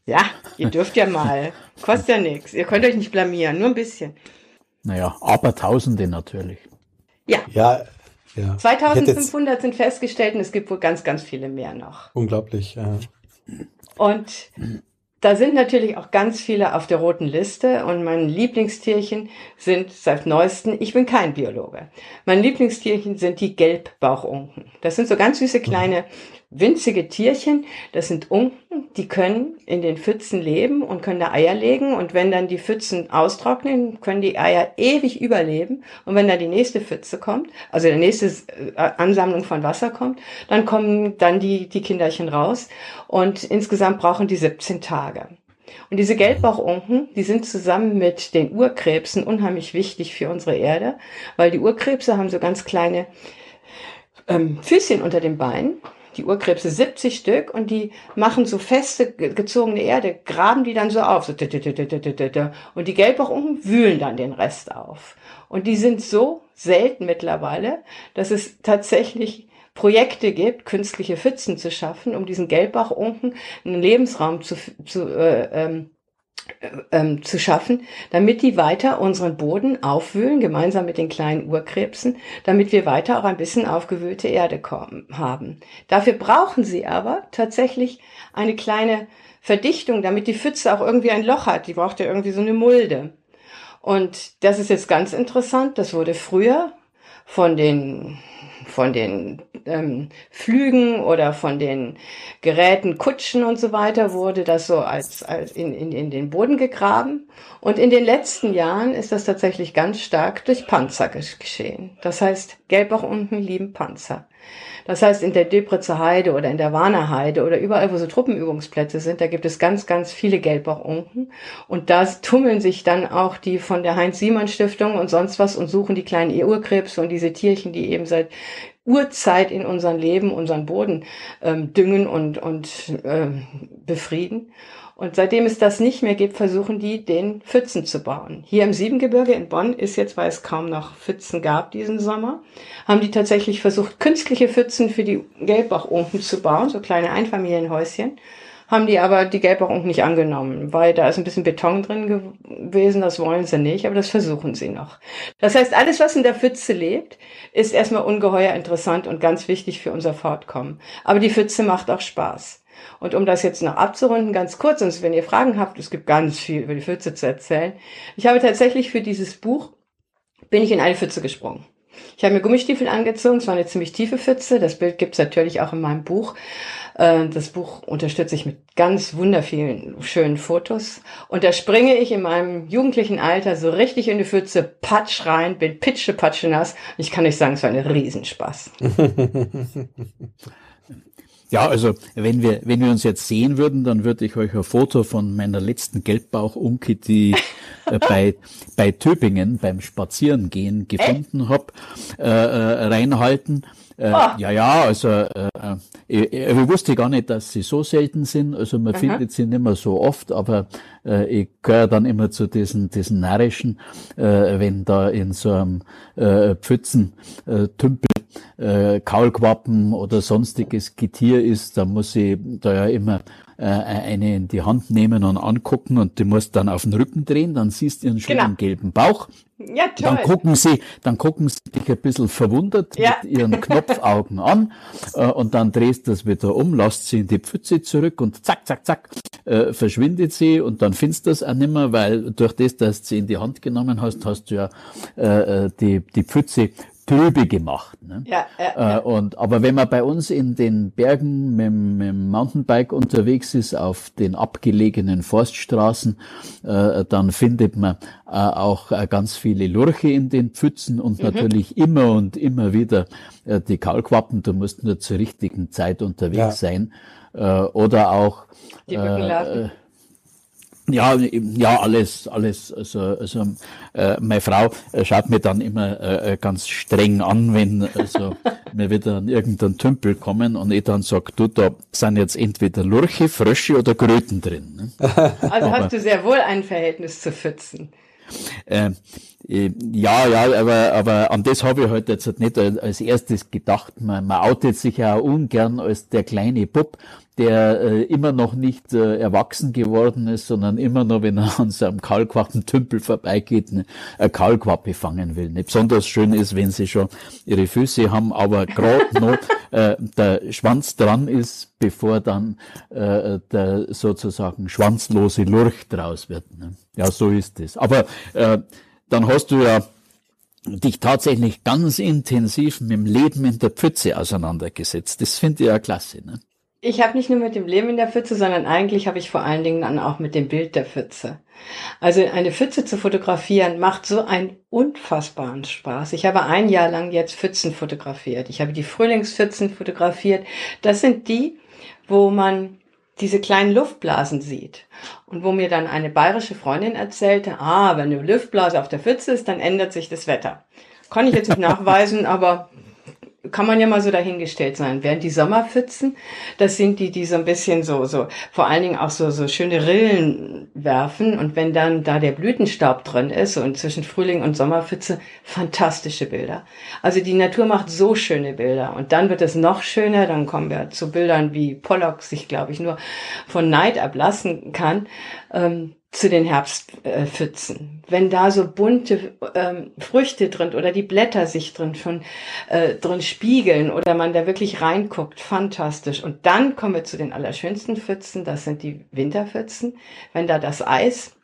ja, ihr dürft ja mal. Kostet ja nichts. Ihr könnt euch nicht blamieren, nur ein bisschen. Naja, aber Tausende natürlich. Ja. Ja, ja. 2500 sind festgestellt und es gibt wohl ganz, ganz viele mehr noch. Unglaublich, ja. Und da sind natürlich auch ganz viele auf der roten Liste und mein Lieblingstierchen sind seit neuesten, ich bin kein Biologe, mein Lieblingstierchen sind die Gelbbauchunken. Das sind so ganz süße kleine winzige Tierchen, das sind Unken, die können in den Pfützen leben und können da Eier legen. Und wenn dann die Pfützen austrocknen, können die Eier ewig überleben. Und wenn dann die nächste Pfütze kommt, also der nächste äh, Ansammlung von Wasser kommt, dann kommen dann die, die Kinderchen raus. Und insgesamt brauchen die 17 Tage. Und diese Gelbbauchunken, die sind zusammen mit den Urkrebsen unheimlich wichtig für unsere Erde, weil die Urkrebse haben so ganz kleine ähm, Füßchen unter den Beinen die Urkrebse 70 Stück und die machen so feste gezogene Erde, graben die dann so auf. So und die Gelbbauchunken wühlen dann den Rest auf. Und die sind so selten mittlerweile, dass es tatsächlich Projekte gibt, künstliche Pfützen zu schaffen, um diesen Gelbbachunken einen Lebensraum zu, zu äh, ähm, ähm, zu schaffen, damit die weiter unseren Boden aufwühlen, gemeinsam mit den kleinen Urkrebsen, damit wir weiter auch ein bisschen aufgewühlte Erde kommen, haben. Dafür brauchen sie aber tatsächlich eine kleine Verdichtung, damit die Pfütze auch irgendwie ein Loch hat. Die braucht ja irgendwie so eine Mulde. Und das ist jetzt ganz interessant. Das wurde früher von den von den ähm, Flügen oder von den Geräten, Kutschen und so weiter, wurde das so als, als in, in, in den Boden gegraben. Und in den letzten Jahren ist das tatsächlich ganz stark durch Panzer geschehen. Das heißt, Gelbachunken lieben Panzer. Das heißt, in der Döbritzer Heide oder in der Warner Heide oder überall, wo so Truppenübungsplätze sind, da gibt es ganz, ganz viele Gelbbauchunken. Und da tummeln sich dann auch die von der Heinz-Siemann-Stiftung und sonst was und suchen die kleinen Urkrebse und diese Tierchen, die eben seit Urzeit in unserem Leben, unseren Boden ähm, düngen und, und ähm, befrieden. Und seitdem es das nicht mehr gibt, versuchen die, den Pfützen zu bauen. Hier im Siebengebirge in Bonn ist jetzt, weil es kaum noch Pfützen gab diesen Sommer, haben die tatsächlich versucht, künstliche Pfützen für die Gelbbachunken zu bauen, so kleine Einfamilienhäuschen. Haben die aber die Gelbbachunken nicht angenommen, weil da ist ein bisschen Beton drin gewesen, das wollen sie nicht, aber das versuchen sie noch. Das heißt, alles, was in der Pfütze lebt, ist erstmal ungeheuer interessant und ganz wichtig für unser Fortkommen. Aber die Pfütze macht auch Spaß. Und um das jetzt noch abzurunden, ganz kurz, und wenn ihr Fragen habt, es gibt ganz viel über die Pfütze zu erzählen. Ich habe tatsächlich für dieses Buch, bin ich in eine Pfütze gesprungen. Ich habe mir Gummistiefel angezogen, es war eine ziemlich tiefe Pfütze, das Bild gibt's natürlich auch in meinem Buch. Äh, das Buch unterstütze ich mit ganz wundervielen schönen Fotos. Und da springe ich in meinem jugendlichen Alter so richtig in die Pfütze, patsch rein, bin pitsche patsche nass. Ich kann euch sagen, es war ein Riesenspaß. Ja, also wenn wir, wenn wir uns jetzt sehen würden, dann würde ich euch ein Foto von meiner letzten Gelbbauch-Unke, die äh, bei, bei Töpingen beim Spazierengehen gefunden habe, äh, äh, reinhalten. Äh, oh. Ja, ja, also äh, äh, ich, ich, wusste gar nicht, dass sie so selten sind. Also man Aha. findet sie nicht mehr so oft, aber äh, ich gehöre dann immer zu diesen, diesen Narischen, äh, wenn da in so einem äh, Pfützentümpel äh, Kaulquappen oder sonstiges Getier ist, dann muss ich da ja immer äh, eine in die Hand nehmen und angucken und die musst dann auf den Rücken drehen, dann siehst du ihren schönen genau. gelben Bauch. Ja, toll. Dann gucken sie, dann gucken sie dich ein bisschen verwundert ja. mit ihren Knopfaugen an äh, und dann drehst du das wieder um, lasst sie in die Pfütze zurück und zack, zack, zack, äh, verschwindet sie und dann findest du das auch nimmer, weil durch das, dass du sie in die Hand genommen hast, hast du ja äh, äh die, die Pfütze trübe gemacht. Ne? Ja, ja, ja. Äh, und, aber wenn man bei uns in den Bergen mit, mit dem Mountainbike unterwegs ist, auf den abgelegenen Forststraßen, äh, dann findet man äh, auch äh, ganz viele Lurche in den Pfützen und mhm. natürlich immer und immer wieder äh, die Kaulquappen. Du musst nur zur richtigen Zeit unterwegs ja. sein. Äh, oder auch die ja, ja, alles, alles. Also, also äh, meine Frau äh, schaut mir dann immer äh, äh ganz streng an, wenn also wir wieder an irgendeinen Tümpel kommen und ich dann sag, du, da sind jetzt entweder Lurche, Frösche oder Kröten drin. Ne? Also Aber, hast du sehr wohl ein Verhältnis zu Pfützen. Äh, äh, ja, ja, aber, aber an das habe ich halt jetzt nicht als erstes gedacht. Man, man outet sich ja auch ungern als der kleine Bub, der äh, immer noch nicht äh, erwachsen geworden ist, sondern immer noch, wenn er an seinem Kaulquappentümpel vorbeigeht, eine, eine Kaulquappe fangen will. Nicht besonders schön ist, wenn sie schon ihre Füße haben, aber gerade noch äh, der Schwanz dran ist, bevor dann äh, der sozusagen schwanzlose Lurch draus wird. Ne? Ja, so ist es. Aber äh, dann hast du ja dich tatsächlich ganz intensiv mit dem Leben in der Pfütze auseinandergesetzt. Das finde ich ja klasse. Ne? Ich habe nicht nur mit dem Leben in der Pfütze, sondern eigentlich habe ich vor allen Dingen dann auch mit dem Bild der Pfütze. Also eine Pfütze zu fotografieren macht so einen unfassbaren Spaß. Ich habe ein Jahr lang jetzt Pfützen fotografiert. Ich habe die Frühlingspfützen fotografiert. Das sind die, wo man diese kleinen Luftblasen sieht. Und wo mir dann eine bayerische Freundin erzählte, ah, wenn eine Luftblase auf der Pfütze ist, dann ändert sich das Wetter. Kann ich jetzt nicht nachweisen, aber kann man ja mal so dahingestellt sein. Während die Sommerpfützen, das sind die, die so ein bisschen so, so, vor allen Dingen auch so, so schöne Rillen werfen. Und wenn dann da der Blütenstaub drin ist und zwischen Frühling und Sommerpfütze, fantastische Bilder. Also die Natur macht so schöne Bilder. Und dann wird es noch schöner. Dann kommen wir zu Bildern, wie Pollock sich, glaube ich, nur von Neid ablassen kann. Ähm, zu den Herbstpfützen. Wenn da so bunte ähm, Früchte drin oder die Blätter sich drin schon äh, drin spiegeln oder man da wirklich reinguckt, fantastisch. Und dann kommen wir zu den allerschönsten Pfützen, das sind die Winterpfützen, wenn da das Eis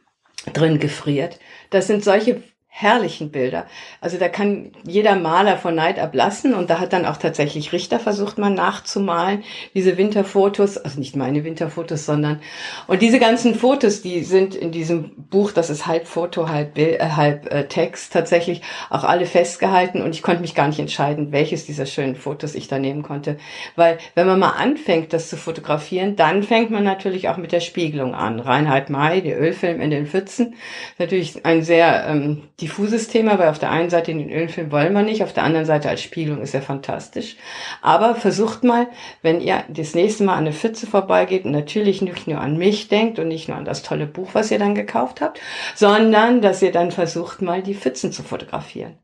drin gefriert. Das sind solche herrlichen Bilder. Also da kann jeder Maler von Neid ablassen und da hat dann auch tatsächlich Richter versucht, mal nachzumalen, diese Winterfotos, also nicht meine Winterfotos, sondern und diese ganzen Fotos, die sind in diesem Buch, das ist halb Foto, halb, Bild, äh, halb äh, Text, tatsächlich auch alle festgehalten und ich konnte mich gar nicht entscheiden, welches dieser schönen Fotos ich da nehmen konnte, weil wenn man mal anfängt, das zu fotografieren, dann fängt man natürlich auch mit der Spiegelung an. Reinhard May, der Ölfilm in den Pfützen, natürlich ein sehr ähm, diffuses Thema, weil auf der einen Seite den Ölfilm wollen wir nicht, auf der anderen Seite als Spiegelung ist er fantastisch. Aber versucht mal, wenn ihr das nächste Mal an eine Pfütze vorbeigeht und natürlich nicht nur an mich denkt und nicht nur an das tolle Buch, was ihr dann gekauft habt, sondern dass ihr dann versucht mal die Pfützen zu fotografieren.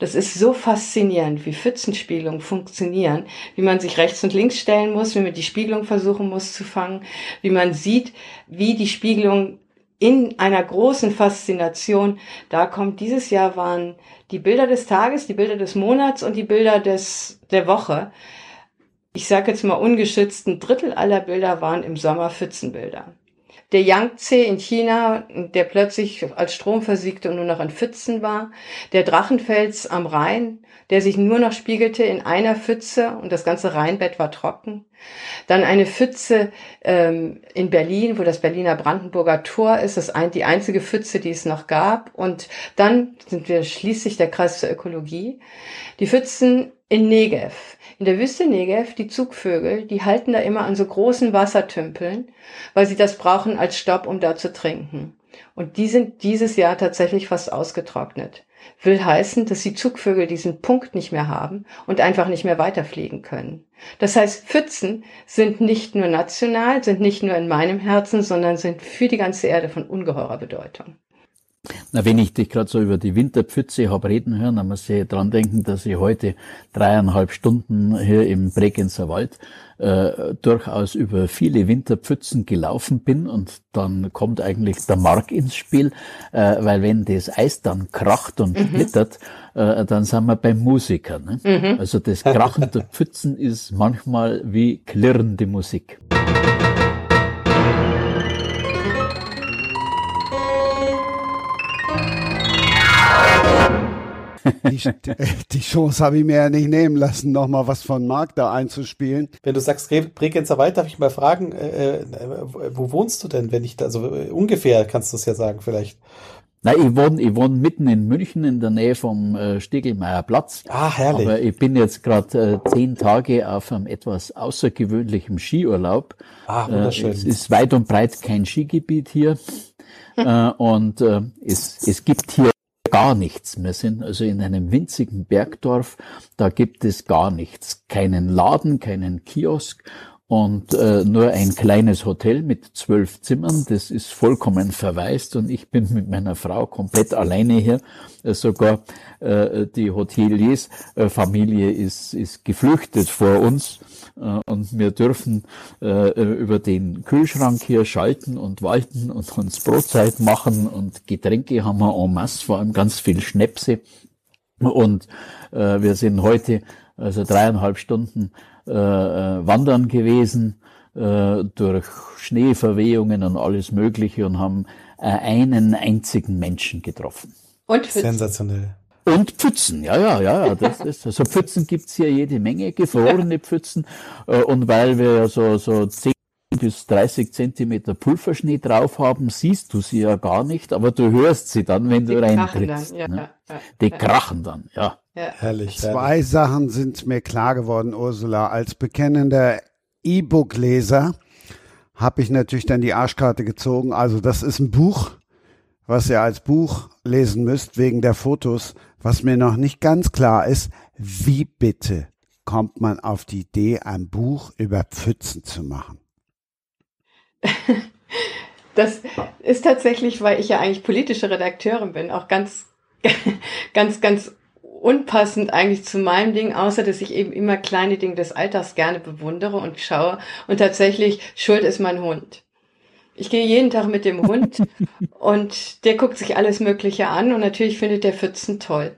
Das ist so faszinierend, wie Pfützenspiegelungen funktionieren, wie man sich rechts und links stellen muss, wie man die Spiegelung versuchen muss zu fangen, wie man sieht, wie die Spiegelung in einer großen Faszination. Da kommt dieses Jahr waren die Bilder des Tages, die Bilder des Monats und die Bilder des, der Woche. Ich sage jetzt mal ungeschützt, ein Drittel aller Bilder waren im Sommer Pfützenbilder. Der Yangtze in China, der plötzlich als Strom versiegte und nur noch in Pfützen war. Der Drachenfels am Rhein, der sich nur noch spiegelte in einer Pfütze und das ganze Rheinbett war trocken. Dann eine Pfütze ähm, in Berlin, wo das Berliner Brandenburger Tor ist, das ein, die einzige Pfütze, die es noch gab. Und dann sind wir schließlich der Kreis zur Ökologie. Die Pfützen in Negev. In der Wüste Negev, die Zugvögel, die halten da immer an so großen Wassertümpeln, weil sie das brauchen als Stopp, um da zu trinken. Und die sind dieses Jahr tatsächlich fast ausgetrocknet will heißen, dass die Zugvögel diesen Punkt nicht mehr haben und einfach nicht mehr weiterfliegen können. Das heißt, Pfützen sind nicht nur national, sind nicht nur in meinem Herzen, sondern sind für die ganze Erde von ungeheurer Bedeutung. Na, wenn ich dich gerade so über die Winterpfütze habe reden hören, dann muss ich dran denken, dass ich heute dreieinhalb Stunden hier im Bregenzer Wald äh, durchaus über viele Winterpfützen gelaufen bin und dann kommt eigentlich der Mark ins Spiel, äh, weil wenn das Eis dann kracht und mhm. splittert, äh, dann sind wir beim Musiker. Ne? Mhm. Also das Krachen der Pfützen ist manchmal wie klirrende Musik. Die, die Chance habe ich mir ja nicht nehmen lassen, nochmal was von Marc da einzuspielen. Wenn du sagst Bregenzer Wald, darf ich mal fragen, äh, äh, wo wohnst du denn, wenn ich da, also äh, ungefähr kannst du es ja sagen vielleicht. Na, ich wohne, ich wohne mitten in München in der Nähe vom äh, Stiegelmeier Platz. Ah, herrlich. Aber ich bin jetzt gerade äh, zehn Tage auf einem etwas außergewöhnlichen Skiurlaub. Ah, wunderschön. Äh, es ist weit und breit kein Skigebiet hier. äh, und äh, es, es gibt hier gar nichts. Wir sind also in einem winzigen Bergdorf, da gibt es gar nichts. Keinen Laden, keinen Kiosk und äh, nur ein kleines Hotel mit zwölf Zimmern. Das ist vollkommen verwaist und ich bin mit meiner Frau komplett alleine hier. Äh, sogar äh, die Hoteliers-Familie äh, ist, ist geflüchtet vor uns und wir dürfen äh, über den Kühlschrank hier schalten und walten und uns Brotzeit machen und Getränke haben wir en masse, vor allem ganz viel Schnäpse. Und äh, wir sind heute also dreieinhalb Stunden äh, äh, wandern gewesen äh, durch Schneeverwehungen und alles Mögliche und haben äh, einen einzigen Menschen getroffen. Und. Sensationell. Und Pfützen, ja, ja, ja, das ist, also Pfützen gibt's hier jede Menge, gefrorene Pfützen. Äh, und weil wir ja so, so 10 bis 30 Zentimeter Pulverschnee drauf haben, siehst du sie ja gar nicht, aber du hörst sie dann, wenn Die du reintrittst. Dann, ja, ne? ja, Die ja. krachen dann, ja. Ja. Herrlich. Zwei herrlich. Sachen sind mir klar geworden, Ursula. Als bekennender E-Book-Leser habe ich natürlich dann die Arschkarte gezogen. Also das ist ein Buch, was ihr als Buch lesen müsst wegen der Fotos. Was mir noch nicht ganz klar ist, wie bitte kommt man auf die Idee, ein Buch über Pfützen zu machen? Das ist tatsächlich, weil ich ja eigentlich politische Redakteurin bin, auch ganz, ganz, ganz unpassend eigentlich zu meinem Ding, außer dass ich eben immer kleine Dinge des Alltags gerne bewundere und schaue. Und tatsächlich, Schuld ist mein Hund. Ich gehe jeden Tag mit dem Hund und der guckt sich alles Mögliche an und natürlich findet der Pfützen toll.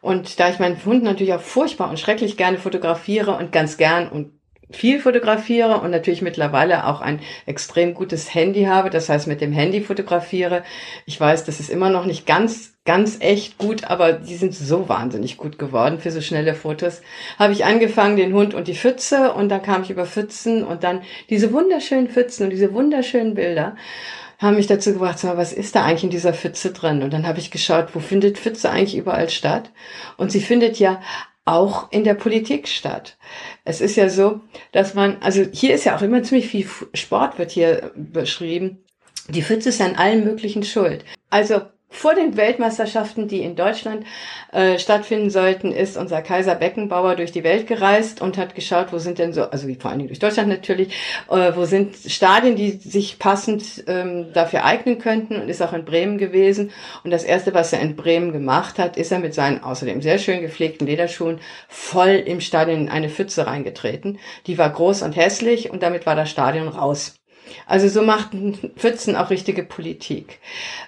Und da ich meinen Hund natürlich auch furchtbar und schrecklich gerne fotografiere und ganz gern und viel fotografiere und natürlich mittlerweile auch ein extrem gutes Handy habe, das heißt mit dem Handy fotografiere. Ich weiß, das ist immer noch nicht ganz ganz echt gut, aber die sind so wahnsinnig gut geworden für so schnelle Fotos. Habe ich angefangen, den Hund und die Pfütze und dann kam ich über Pfützen und dann diese wunderschönen Pfützen und diese wunderschönen Bilder haben mich dazu gebracht, so, was ist da eigentlich in dieser Pfütze drin? Und dann habe ich geschaut, wo findet Pfütze eigentlich überall statt? Und sie findet ja auch in der Politik statt. Es ist ja so, dass man, also hier ist ja auch immer ziemlich viel Sport wird hier beschrieben. Die Pfütze ist an allen möglichen schuld. Also vor den Weltmeisterschaften, die in Deutschland äh, stattfinden sollten, ist unser Kaiser Beckenbauer durch die Welt gereist und hat geschaut, wo sind denn so, also vor allen Dingen durch Deutschland natürlich, äh, wo sind Stadien, die sich passend ähm, dafür eignen könnten und ist auch in Bremen gewesen. Und das Erste, was er in Bremen gemacht hat, ist er mit seinen außerdem sehr schön gepflegten Lederschuhen voll im Stadion in eine Pfütze reingetreten. Die war groß und hässlich und damit war das Stadion raus. Also so machten Pfützen auch richtige Politik.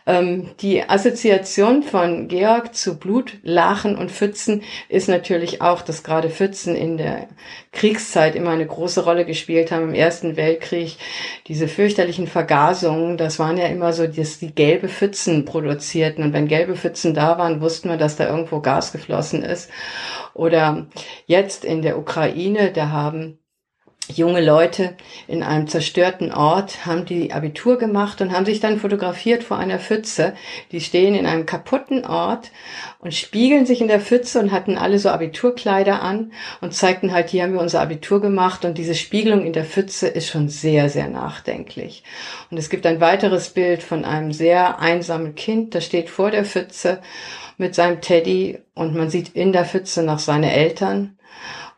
Ähm, die Assoziation von Georg zu Blut, Lachen und Pfützen ist natürlich auch, dass gerade Pfützen in der Kriegszeit immer eine große Rolle gespielt haben. Im Ersten Weltkrieg diese fürchterlichen Vergasungen, das waren ja immer so, dass die gelbe Pfützen produzierten. Und wenn gelbe Pfützen da waren, wussten wir, dass da irgendwo Gas geflossen ist. Oder jetzt in der Ukraine, da haben junge Leute in einem zerstörten Ort haben die Abitur gemacht und haben sich dann fotografiert vor einer Pfütze. Die stehen in einem kaputten Ort und spiegeln sich in der Pfütze und hatten alle so Abiturkleider an und zeigten halt, hier haben wir unser Abitur gemacht und diese Spiegelung in der Pfütze ist schon sehr, sehr nachdenklich. Und es gibt ein weiteres Bild von einem sehr einsamen Kind, das steht vor der Pfütze mit seinem Teddy und man sieht in der Pfütze noch seine Eltern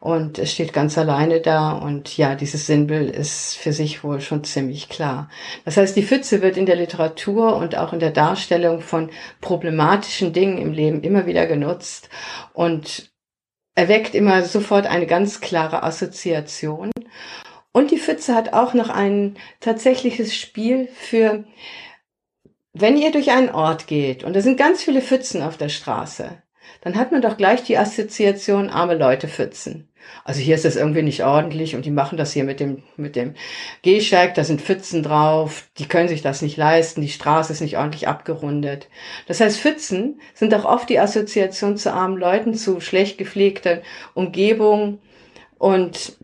und es steht ganz alleine da und ja, dieses Sinnbild ist für sich wohl schon ziemlich klar. Das heißt, die Pfütze wird in der Literatur und auch in der Darstellung von problematischen Dingen im Leben immer wieder genutzt und erweckt immer sofort eine ganz klare Assoziation. Und die Pfütze hat auch noch ein tatsächliches Spiel für, wenn ihr durch einen Ort geht und da sind ganz viele Pfützen auf der Straße, dann hat man doch gleich die Assoziation arme Leute pfützen. Also hier ist das irgendwie nicht ordentlich und die machen das hier mit dem, mit dem Gehsteig, da sind Pfützen drauf, die können sich das nicht leisten, die Straße ist nicht ordentlich abgerundet. Das heißt, Pfützen sind auch oft die Assoziation zu armen Leuten, zu schlecht gepflegter Umgebung und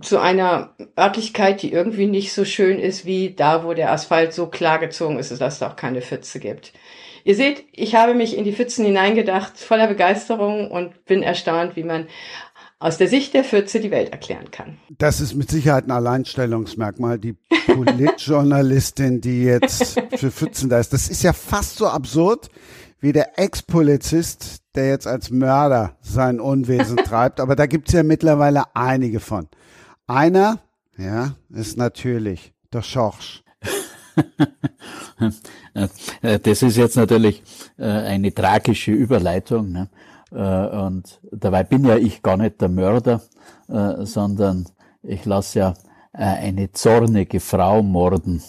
zu einer Örtlichkeit, die irgendwie nicht so schön ist wie da, wo der Asphalt so klar gezogen ist, dass es auch keine Pfütze gibt. Ihr seht, ich habe mich in die Pfützen hineingedacht, voller Begeisterung und bin erstaunt, wie man aus der Sicht der Pfütze die Welt erklären kann. Das ist mit Sicherheit ein Alleinstellungsmerkmal. Die Politjournalistin, die jetzt für Pfützen da ist, das ist ja fast so absurd wie der Ex-Polizist, der jetzt als Mörder sein Unwesen treibt. Aber da gibt's ja mittlerweile einige von. Einer, ja, ist natürlich der Schorsch. Das ist jetzt natürlich äh, eine tragische Überleitung. Ne? Äh, und dabei bin ja ich gar nicht der Mörder, sondern ich lasse ja eine zornige Frau morden.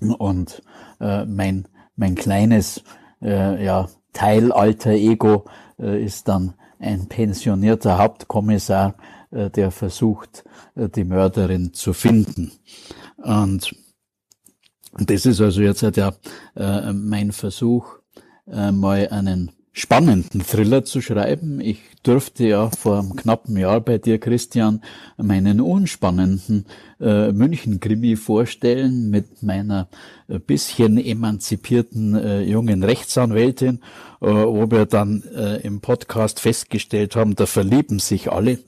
Und mein, mein kleines ja, Teilalter Ego ist dann ein pensionierter Hauptkommissar, der versucht, die Mörderin zu finden. Und das ist also jetzt halt ja äh, mein Versuch, äh, mal einen spannenden Thriller zu schreiben. Ich durfte ja vor einem knappen Jahr bei dir, Christian, meinen unspannenden äh, München-Krimi vorstellen mit meiner äh, bisschen emanzipierten äh, jungen Rechtsanwältin, äh, wo wir dann äh, im Podcast festgestellt haben, da verlieben sich alle.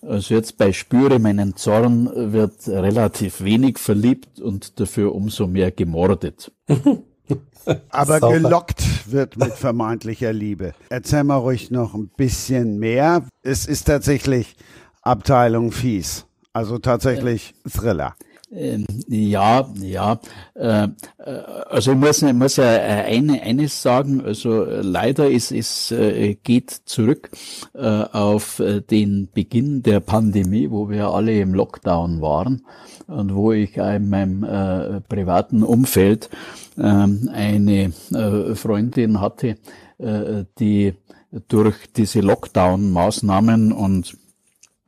Also jetzt bei Spüre meinen Zorn wird relativ wenig verliebt und dafür umso mehr gemordet. Aber Sauber. gelockt wird mit vermeintlicher Liebe. Erzähl mal ruhig noch ein bisschen mehr. Es ist tatsächlich Abteilung fies. Also tatsächlich Thriller. Ähm, ja, ja. Äh, äh, also ich muss, ich muss ja äh, eine, eines sagen. Also leider ist es geht zurück auf den Beginn der Pandemie, wo wir alle im Lockdown waren und wo ich in meinem privaten Umfeld ähm, eine Freundin hatte, die durch diese Lockdown-Maßnahmen und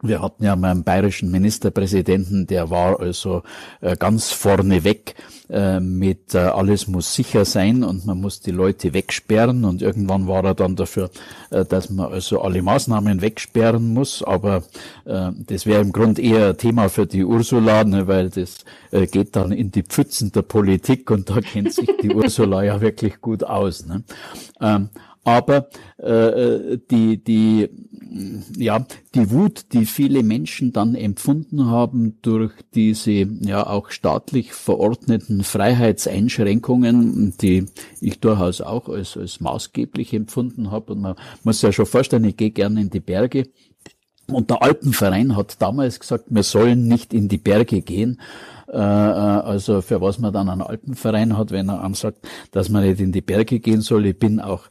Wir hatten ja mal einen bayerischen Ministerpräsidenten, der war also äh, ganz vorne weg äh, mit äh, alles muss sicher sein und man muss die Leute wegsperren und irgendwann war er dann dafür, dass man also alle Maßnahmen wegsperren muss, aber das wäre im Grunde eher Thema für die Ursula, ne, weil das geht dann in die Pfützen der Politik und da kennt sich die Ursula ja wirklich gut aus. Aber äh, die, die, ja, die Wut, die viele Menschen dann empfunden haben durch diese ja auch staatlich verordneten Freiheitseinschränkungen, die ich durchaus auch als, als maßgeblich empfunden habe. Und man muss ja schon vorstellen, ich gehe gerne in die Berge. Und der Alpenverein hat damals gesagt, wir sollen nicht in die Berge gehen, äh, äh, also für was man dann einen Alpenverein hat, wenn er einem sagt, dass man nicht in die Berge gehen soll. Ich bin auch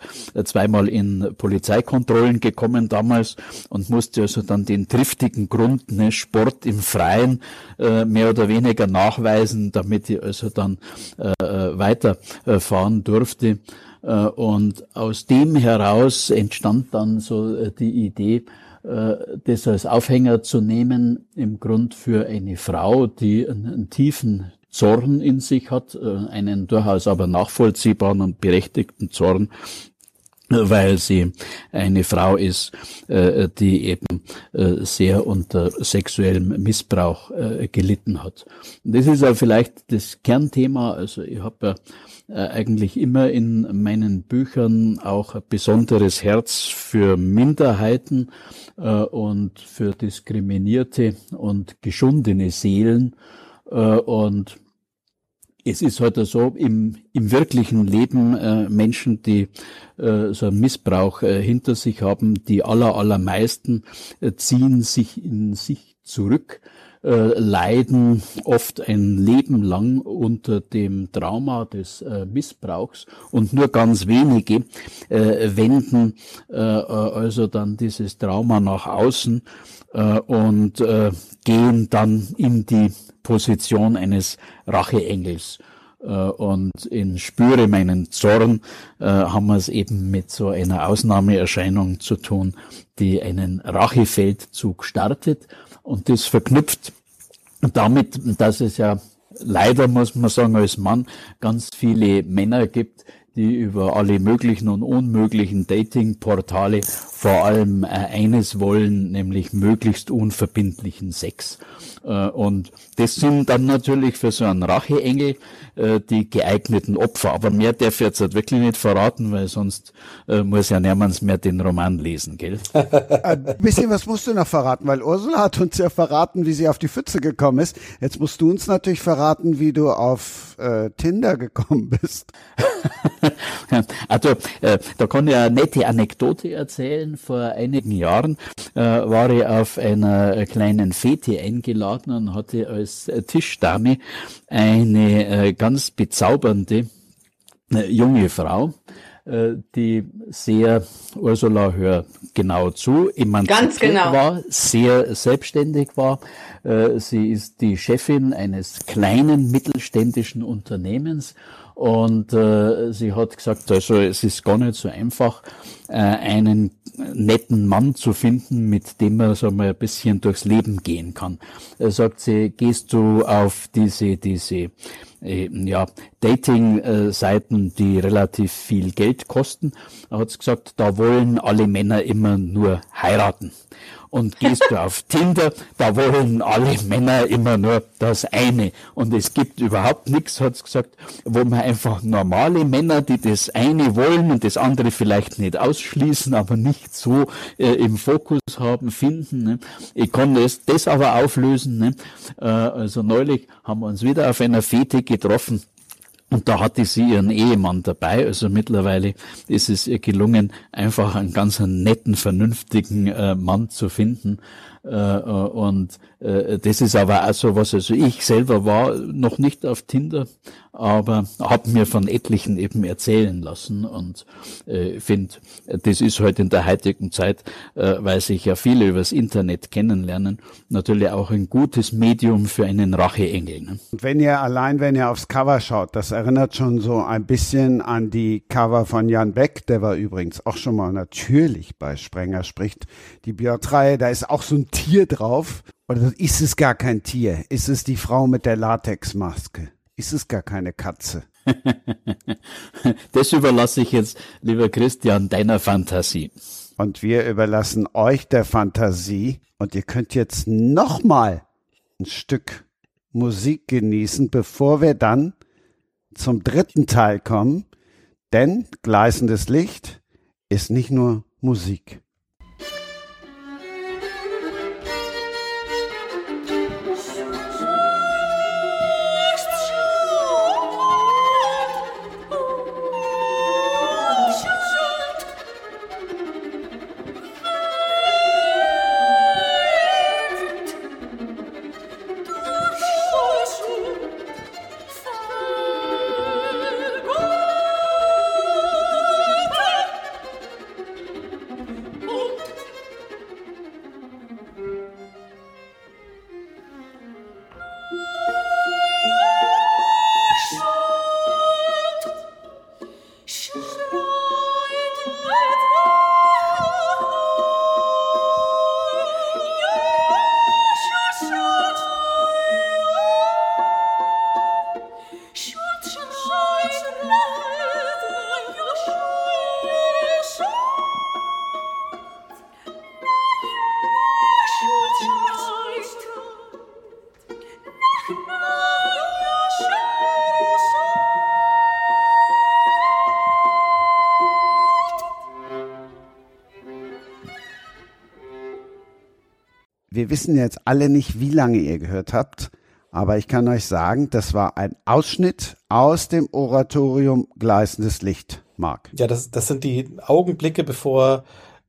zweimal in Polizeikontrollen gekommen damals und musste also dann den triftigen Grund, ne, Sport im Freien, äh, mehr oder weniger nachweisen, damit ich also dann weiterfahren durfte. Und aus dem heraus entstand dann so die Idee, das als Aufhänger zu nehmen, im Grund für eine Frau, die einen, einen tiefen Zorn in sich hat, äh, einen durchaus aber nachvollziehbaren und berechtigten Zorn, weil sie eine Frau ist, äh, die eben sehr unter sexuellem Missbrauch gelitten hat. Das ist ja vielleicht das Kernthema. Also ich habe ja eigentlich immer in meinen Büchern auch ein besonderes Herz für Minderheiten äh, und für diskriminierte und geschundene Seelen. Äh, und es ist heute so, im, im wirklichen Leben äh, Menschen, die äh, so einen Missbrauch äh, hinter sich haben, die aller, allermeisten äh, ziehen sich in sich zurück äh, leiden oft ein Leben lang unter dem Trauma des äh, Missbrauchs und nur ganz wenige äh, wenden äh, äh also dann dieses Trauma nach außen äh, und äh, gehen dann in die Position eines Racheengels. Äh, und in Spüre meinen Zorn äh, haben wir es eben mit so einer Ausnahmeerscheinung zu tun, die einen Rachefeldzug startet und das verknüpft damit, dass es ja leider, muss man sagen, als Mann ganz viele Männer gibt, die über alle möglichen und unmöglichen Dating-Portale vor allem äh, eines wollen, nämlich möglichst unverbindlichen Sex. Äh, und das sind dann natürlich für so einen Racheengel äh, die geeigneten Opfer. Aber mehr darf ich jetzt halt wirklich nicht verraten, weil sonst äh, muss ja niemand mehr den Roman lesen, gell? Ein bisschen was musst du noch verraten, weil Ursula hat uns ja verraten, wie sie auf die Pfütze gekommen ist. Jetzt musst du uns natürlich verraten, wie du auf äh, Tinder gekommen bist. also, äh, da kann ich eine nette Anekdote erzählen. Vor einigen Jahren äh, war ich auf einer kleinen Fete eingeladen und hatte als Tischdame eine äh, ganz bezaubernde äh, junge Frau, äh, die sehr, Ursula, hör genau zu, emanzipiert genau. war, sehr selbstständig war. Äh, sie ist die Chefin eines kleinen mittelständischen Unternehmens und äh, sie hat gesagt, also es ist gar nicht so einfach, äh, einen netten Mann zu finden, mit dem man so mal ein bisschen durchs Leben gehen kann. Er sagt sie, gehst du auf diese, diese äh, ja, Dating-Seiten, die relativ viel Geld kosten. Er hat gesagt, da wollen alle Männer immer nur heiraten und gehst du auf Tinder, da wollen alle Männer immer nur das eine. Und es gibt überhaupt nichts, hat's gesagt, wo man einfach normale Männer, die das eine wollen und das andere vielleicht nicht ausschließen, aber nicht so äh, im Fokus haben, finden. Ne? Ich kann das, das aber auflösen. Ne? Äh, also neulich haben wir uns wieder auf einer Fete getroffen und da hatte sie ihren Ehemann dabei. Also mittlerweile ist es ihr gelungen, einfach einen ganz netten, vernünftigen äh, Mann zu finden. Äh, äh, und äh, das ist aber auch so was. Also ich selber war noch nicht auf Tinder, aber habe mir von etlichen eben erzählen lassen und finde, das ist heute halt in der heutigen Zeit, weil sich ja viele übers Internet kennenlernen, natürlich auch ein gutes Medium für einen Racheengel. Ne? Und wenn ihr allein, wenn ihr aufs Cover schaut, das erinnert schon so ein bisschen an die Cover von Jan Beck, der war übrigens auch schon mal natürlich bei Sprenger spricht. Die Björn-Reihe, da ist auch so ein Tier drauf. Oder ist es gar kein Tier? Ist es die Frau mit der Latexmaske? ist es gar keine Katze. das überlasse ich jetzt, lieber Christian, deiner Fantasie. Und wir überlassen euch der Fantasie. Und ihr könnt jetzt nochmal ein Stück Musik genießen, bevor wir dann zum dritten Teil kommen. Denn gleißendes Licht ist nicht nur Musik. Wir wissen jetzt alle nicht, wie lange ihr gehört habt, aber ich kann euch sagen, das war ein Ausschnitt aus dem Oratorium Gleißendes Licht, Marc. Ja, das, das sind die Augenblicke, bevor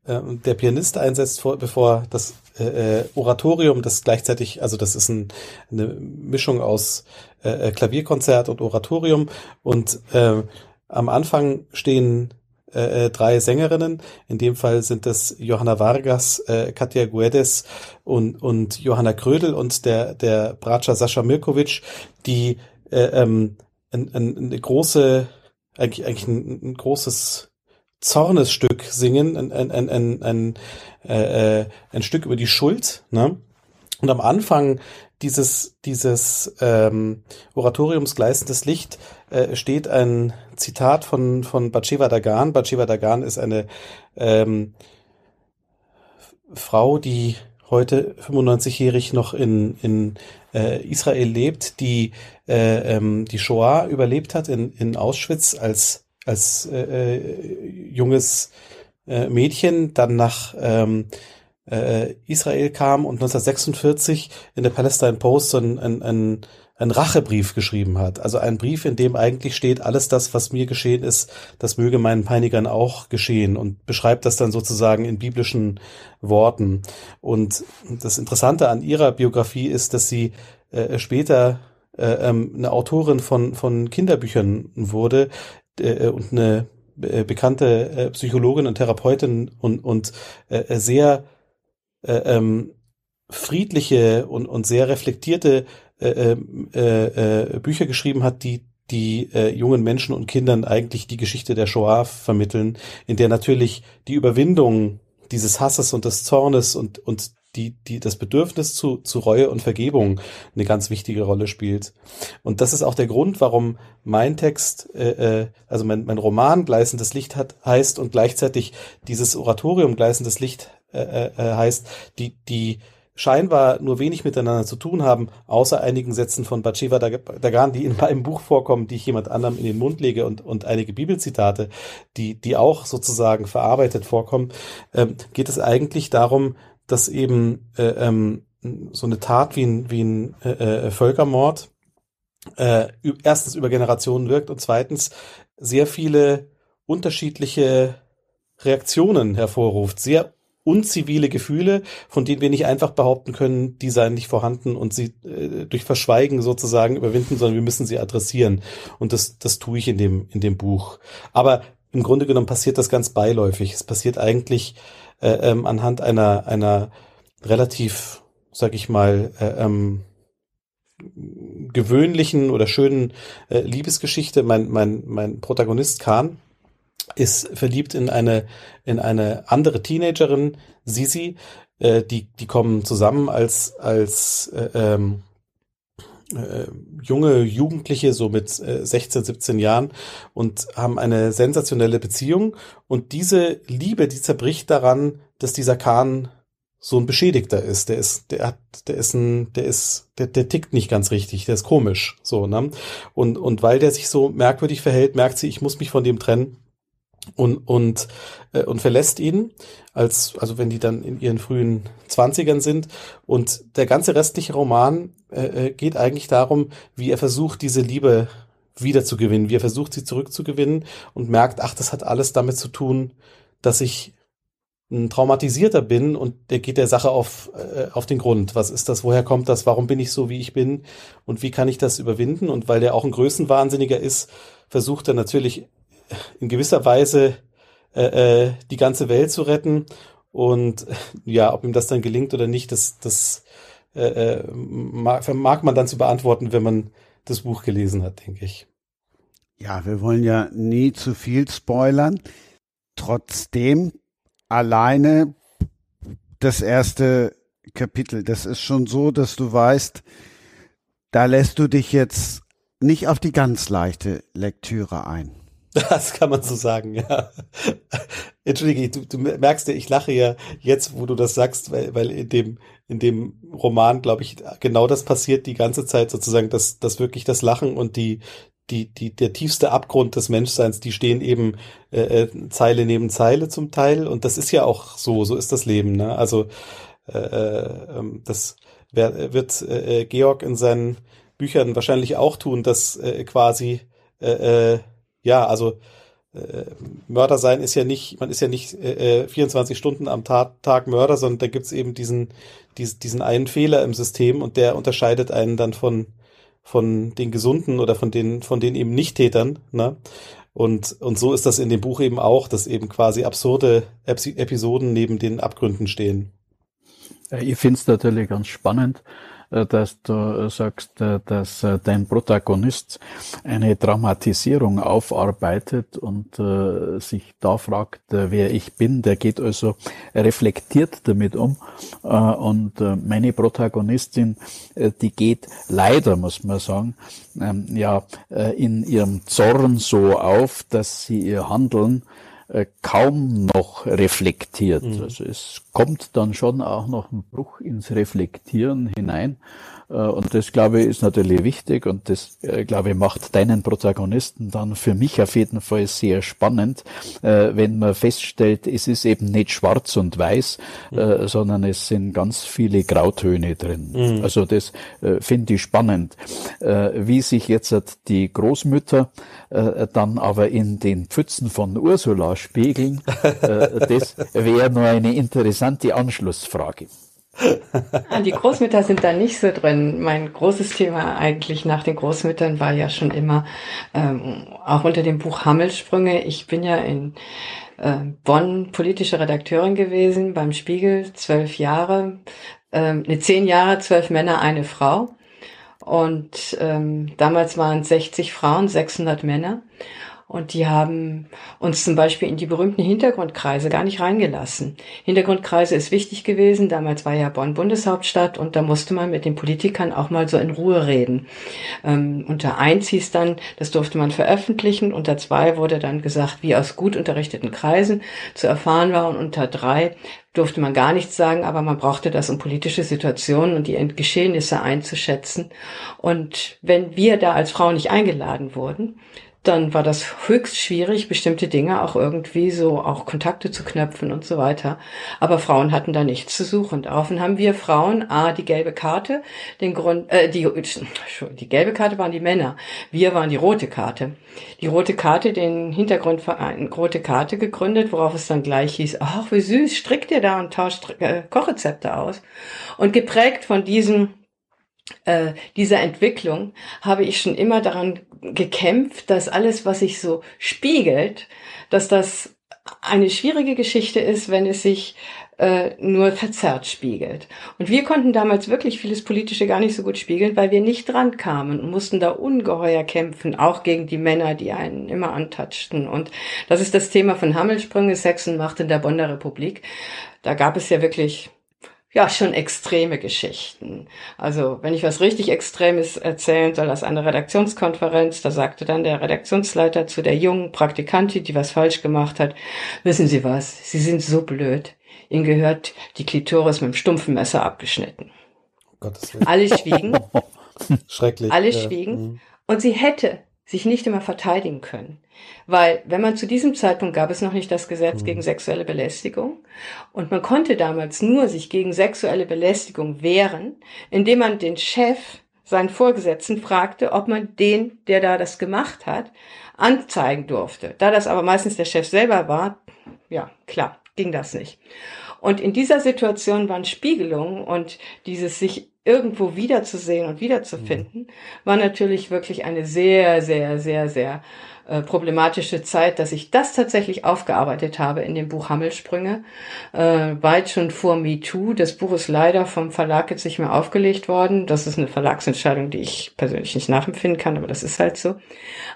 äh, der Pianist einsetzt, vor, bevor das äh, äh, Oratorium, das gleichzeitig, also das ist ein, eine Mischung aus äh, äh Klavierkonzert und Oratorium und äh, am Anfang stehen äh, äh, drei Sängerinnen. In dem Fall sind das Johanna Vargas, äh, Katja Guedes und, und Johanna Krödel und der, der Bratscher Sascha Mirkovic, die äh, ähm, ein, ein, eine große, eigentlich, eigentlich ein, ein großes Zornesstück singen, ein, ein, ein, ein, ein, äh, äh ein Stück über die Schuld. Ne? Und am Anfang dieses, dieses ähm, Oratoriums Gleißendes Licht äh, steht ein Zitat von, von Batsheva Dagan. Batsheva Dagan ist eine ähm, Frau, die heute 95-jährig noch in, in äh, Israel lebt, die äh, ähm, die Shoah überlebt hat in, in Auschwitz als, als äh, äh junges äh, Mädchen, dann nach ähm, äh, Israel kam und 1946 in der Palestine Post so ein, ein, ein, ein Rachebrief geschrieben hat. Also ein Brief, in dem eigentlich steht, alles das, was mir geschehen ist, das möge meinen Peinigern auch geschehen und beschreibt das dann sozusagen in biblischen Worten. Und das Interessante an ihrer Biografie ist, dass sie äh, später äh, ähm, eine Autorin von, von Kinderbüchern wurde äh, und eine äh, bekannte äh, Psychologin und Therapeutin und, und äh, sehr äh, ähm, friedliche und, und sehr reflektierte äh, äh, äh, Bücher geschrieben hat, die die äh, jungen Menschen und Kindern eigentlich die Geschichte der Shoah vermitteln, in der natürlich die Überwindung dieses Hasses und des Zornes und, und die, die das Bedürfnis zu, zu Reue und Vergebung eine ganz wichtige Rolle spielt. Und das ist auch der Grund, warum mein Text, äh, äh also mein, mein Roman Gleißendes Licht hat, heißt und gleichzeitig dieses Oratorium Gleißendes Licht äh, äh, heißt, die, die scheinbar nur wenig miteinander zu tun haben, außer einigen Sätzen von Batsheva Dagan, die in meinem Buch vorkommen, die ich jemand anderem in den Mund lege und, und einige Bibelzitate, die, die auch sozusagen verarbeitet vorkommen, ähm, geht es eigentlich darum, dass eben äh, ähm, so eine Tat wie ein, wie ein äh, äh Völkermord äh, erstens über Generationen wirkt und zweitens sehr viele unterschiedliche Reaktionen hervorruft, sehr unzivile Gefühle, von denen wir nicht einfach behaupten können, die seien nicht vorhanden und sie äh, durch Verschweigen sozusagen überwinden, sondern wir müssen sie adressieren. Und das, das tue ich in dem, in dem Buch. Aber im Grunde genommen passiert das ganz beiläufig. Es passiert eigentlich äh, ähm, anhand einer, einer relativ, sag ich mal, äh, ähm, gewöhnlichen oder schönen äh, Liebesgeschichte. Mein, mein, mein Protagonist Khan ist verliebt in eine, in eine andere Teenagerin, Sisi. Äh, die, die kommen zusammen als, als äh, ähm, äh, junge Jugendliche, so mit äh, 16, 17 Jahren und haben eine sensationelle Beziehung. Und diese Liebe, die zerbricht daran, dass dieser Kahn so ein Beschädigter ist. Der ist, der hat, der ist ein, der ist, der, der tickt nicht ganz richtig, der ist komisch, so, ne? Und, und weil der sich so merkwürdig verhält, merkt sie, ich muss mich von dem trennen und, und, äh, und verlässt ihn, als, also wenn die dann in ihren frühen Zwanzigern sind. Und der ganze restliche Roman äh, äh geht eigentlich darum, wie er versucht, diese Liebe wiederzugewinnen, wie er versucht, sie zurückzugewinnen und merkt, ach, das hat alles damit zu tun, dass ich ein Traumatisierter bin und der geht der Sache auf, äh, auf den Grund. Was ist das? Woher kommt das? Warum bin ich so, wie ich bin? Und wie kann ich das überwinden? Und weil der auch ein Größenwahnsinniger ist, versucht er natürlich in gewisser Weise äh, äh, die ganze Welt zu retten. Und ja, ob ihm das dann gelingt oder nicht, das, das äh, äh mag, mag man dann zu beantworten, wenn man das Buch gelesen hat, denke ich. Ja, wir wollen ja nie zu viel spoilern. Trotzdem alleine das erste Kapitel, das ist schon so, dass du weißt, da lässt du dich jetzt nicht auf die ganz leichte Lektüre ein. Das kann man so sagen, ja. Entschuldige, du, du merkst ja, ich lache ja jetzt, wo du das sagst, weil, weil in dem, in dem Roman, glaube ich, genau das passiert die ganze Zeit sozusagen, dass, dass wirklich das Lachen und die, die, die, der tiefste Abgrund des Menschseins, die stehen eben äh, äh, Zeile neben Zeile zum Teil. Und das ist ja auch so, so ist das Leben. Ne? Also äh, äh, ähm, das wird äh, Georg in seinen Büchern wahrscheinlich auch tun, dass äh, quasi äh, äh, ja, also äh, Mörder sein ist ja nicht, man ist ja nicht äh, 24 Stunden am Tag, Tag Mörder, sondern da gibt's eben diesen, diesen, diesen einen Fehler im System und der unterscheidet einen dann von, von den Gesunden oder von den, von den eben Nicht-Tätern. Ne? Und, und so ist das in dem Buch eben auch, dass eben quasi absurde Episoden neben den Abgründen stehen. Ich finde es natürlich ganz spannend, äh, dass du äh, sagst, äh, dass dein Protagonist eine Dramatisierung aufarbeitet und sich da fragt, wer ich bin. Der geht also reflektiert damit um. Und meine Protagonistin, die geht leider, muss man sagen, ähm, ja, in ihrem Zorn so auf, dass sie ihr Handeln äh, kaum noch reflektiert. Mhm. Also es kommt dann schon auch noch ein Bruch ins Reflektieren hinein. Äh, und das, glaube ich, ist natürlich wichtig und das, äh, glaube ich, macht deinen Protagonisten dann für mich auf jeden Fall sehr spannend, wenn man feststellt, es ist eben nicht schwarz und weiß, mhm. sondern es sind ganz viele Grautöne drin. Mhm. Also das finde ich spannend. Wie sich jetzt die Großmütter dann aber in den Pfützen von Ursula spiegeln, das wäre nur eine interessante Anschlussfrage. Ah, die Großmütter sind da nicht so drin. Mein großes Thema eigentlich nach den Großmüttern war ja schon immer, ähm, auch unter dem Buch Hammelsprünge. Ich bin ja in äh, Bonn politische Redakteurin gewesen beim Spiegel, zwölf Jahre, ähm, ne, zehn Jahre, zwölf Männer, eine Frau. Und ähm, damals waren es 60 Frauen, 600 Männer. Und die haben uns zum Beispiel in die berühmten Hintergrundkreise gar nicht reingelassen. Hintergrundkreise ist wichtig gewesen. Damals war ja Bonn Bundeshauptstadt und da musste man mit den Politikern auch mal so in Ruhe reden. Ähm, unter eins hieß dann, das durfte man veröffentlichen. Unter zwei wurde dann gesagt, wie aus gut unterrichteten Kreisen zu erfahren war. Und unter drei durfte man gar nichts sagen, aber man brauchte das, um politische Situationen und die Geschehnisse einzuschätzen. Und wenn wir da als Frau nicht eingeladen wurden, dann war das höchst schwierig, bestimmte Dinge auch irgendwie so, auch Kontakte zu knöpfen und so weiter. Aber Frauen hatten da nichts zu suchen. Daraufhin haben wir Frauen, A, die gelbe Karte, den Grund, äh, die, die gelbe Karte waren die Männer. Wir waren die rote Karte. Die rote Karte, den Hintergrundverein Rote Karte gegründet, worauf es dann gleich hieß, ach, wie süß, strickt ihr da und tauscht äh, Kochrezepte aus. Und geprägt von diesem äh, dieser Entwicklung habe ich schon immer daran gekämpft, dass alles, was sich so spiegelt, dass das eine schwierige Geschichte ist, wenn es sich äh, nur verzerrt spiegelt. Und wir konnten damals wirklich vieles Politische gar nicht so gut spiegeln, weil wir nicht dran kamen und mussten da ungeheuer kämpfen, auch gegen die Männer, die einen immer antatschten. Und das ist das Thema von Hammelsprünge, Sex und Macht in der Bonner Republik. Da gab es ja wirklich ja schon extreme Geschichten. Also wenn ich was richtig Extremes erzählen soll aus einer Redaktionskonferenz, da sagte dann der Redaktionsleiter zu der jungen Praktikantin, die was falsch gemacht hat, wissen Sie was, Sie sind so blöd. Ihnen gehört die Klitoris mit dem stumpfen Messer abgeschnitten. Gottes Willen. Alle schwiegen. Schrecklich. Alle schwiegen. Mhm. Und sie hätte sich nicht immer verteidigen können. Weil, wenn man zu diesem Zeitpunkt gab es noch nicht das Gesetz mhm. gegen sexuelle Belästigung und man konnte damals nur sich gegen sexuelle Belästigung wehren, indem man den Chef, seinen Vorgesetzten fragte, ob man den, der da das gemacht hat, anzeigen durfte. Da das aber meistens der Chef selber war, ja, klar, ging das nicht. Und in dieser Situation waren Spiegelungen und dieses sich irgendwo wiederzusehen und wiederzufinden, war natürlich wirklich eine sehr, sehr, sehr, sehr äh, problematische Zeit, dass ich das tatsächlich aufgearbeitet habe in dem Buch Hammelsprünge, äh, weit schon vor MeToo. Das Buch ist leider vom Verlag jetzt nicht mehr aufgelegt worden. Das ist eine Verlagsentscheidung, die ich persönlich nicht nachempfinden kann, aber das ist halt so.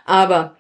Aber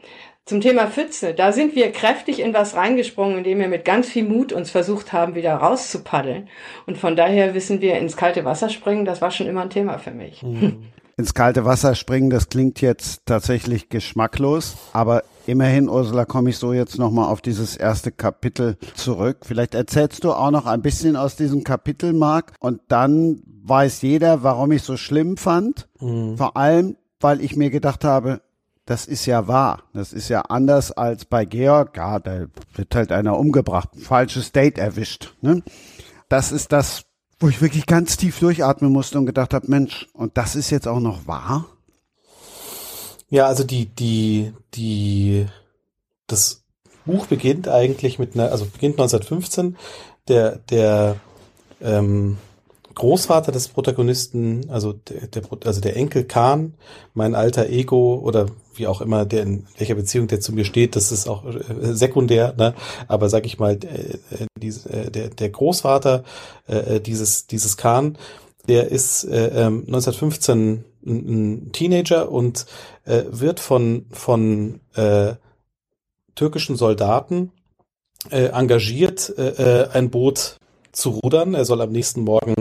zum Thema Pfütze, da sind wir kräftig in was reingesprungen, indem wir mit ganz viel Mut uns versucht haben, wieder rauszupaddeln. Und von daher wissen wir, ins kalte Wasser springen, das war schon immer ein Thema für mich. Mhm. Ins kalte Wasser springen, das klingt jetzt tatsächlich geschmacklos, aber immerhin, Ursula, komme ich so jetzt nochmal auf dieses erste Kapitel zurück. Vielleicht erzählst du auch noch ein bisschen aus diesem Kapitel, Marc, und dann weiß jeder, warum ich so schlimm fand. Mhm. Vor allem, weil ich mir gedacht habe, das ist ja wahr. Das ist ja anders als bei Georg. Ja, da wird halt einer umgebracht, falsches Date erwischt. Ne? Das ist das, wo ich wirklich ganz tief durchatmen musste und gedacht habe, Mensch, und das ist jetzt auch noch wahr? Ja, also die, die, die, das Buch beginnt eigentlich mit einer, also beginnt 1915. Der, der, ähm, Großvater des Protagonisten, also der, der, also der Enkel Kahn, mein alter Ego oder wie auch immer, der in welcher Beziehung der zu mir steht, das ist auch äh, sekundär, ne? aber sag ich mal, äh, äh, der, der Großvater äh, dieses, dieses Kahn, der ist äh, 1915 ähm, ein, ein Teenager und äh, wird von, von äh, türkischen Soldaten äh, engagiert, äh ein Boot zu rudern. Er soll am nächsten Morgen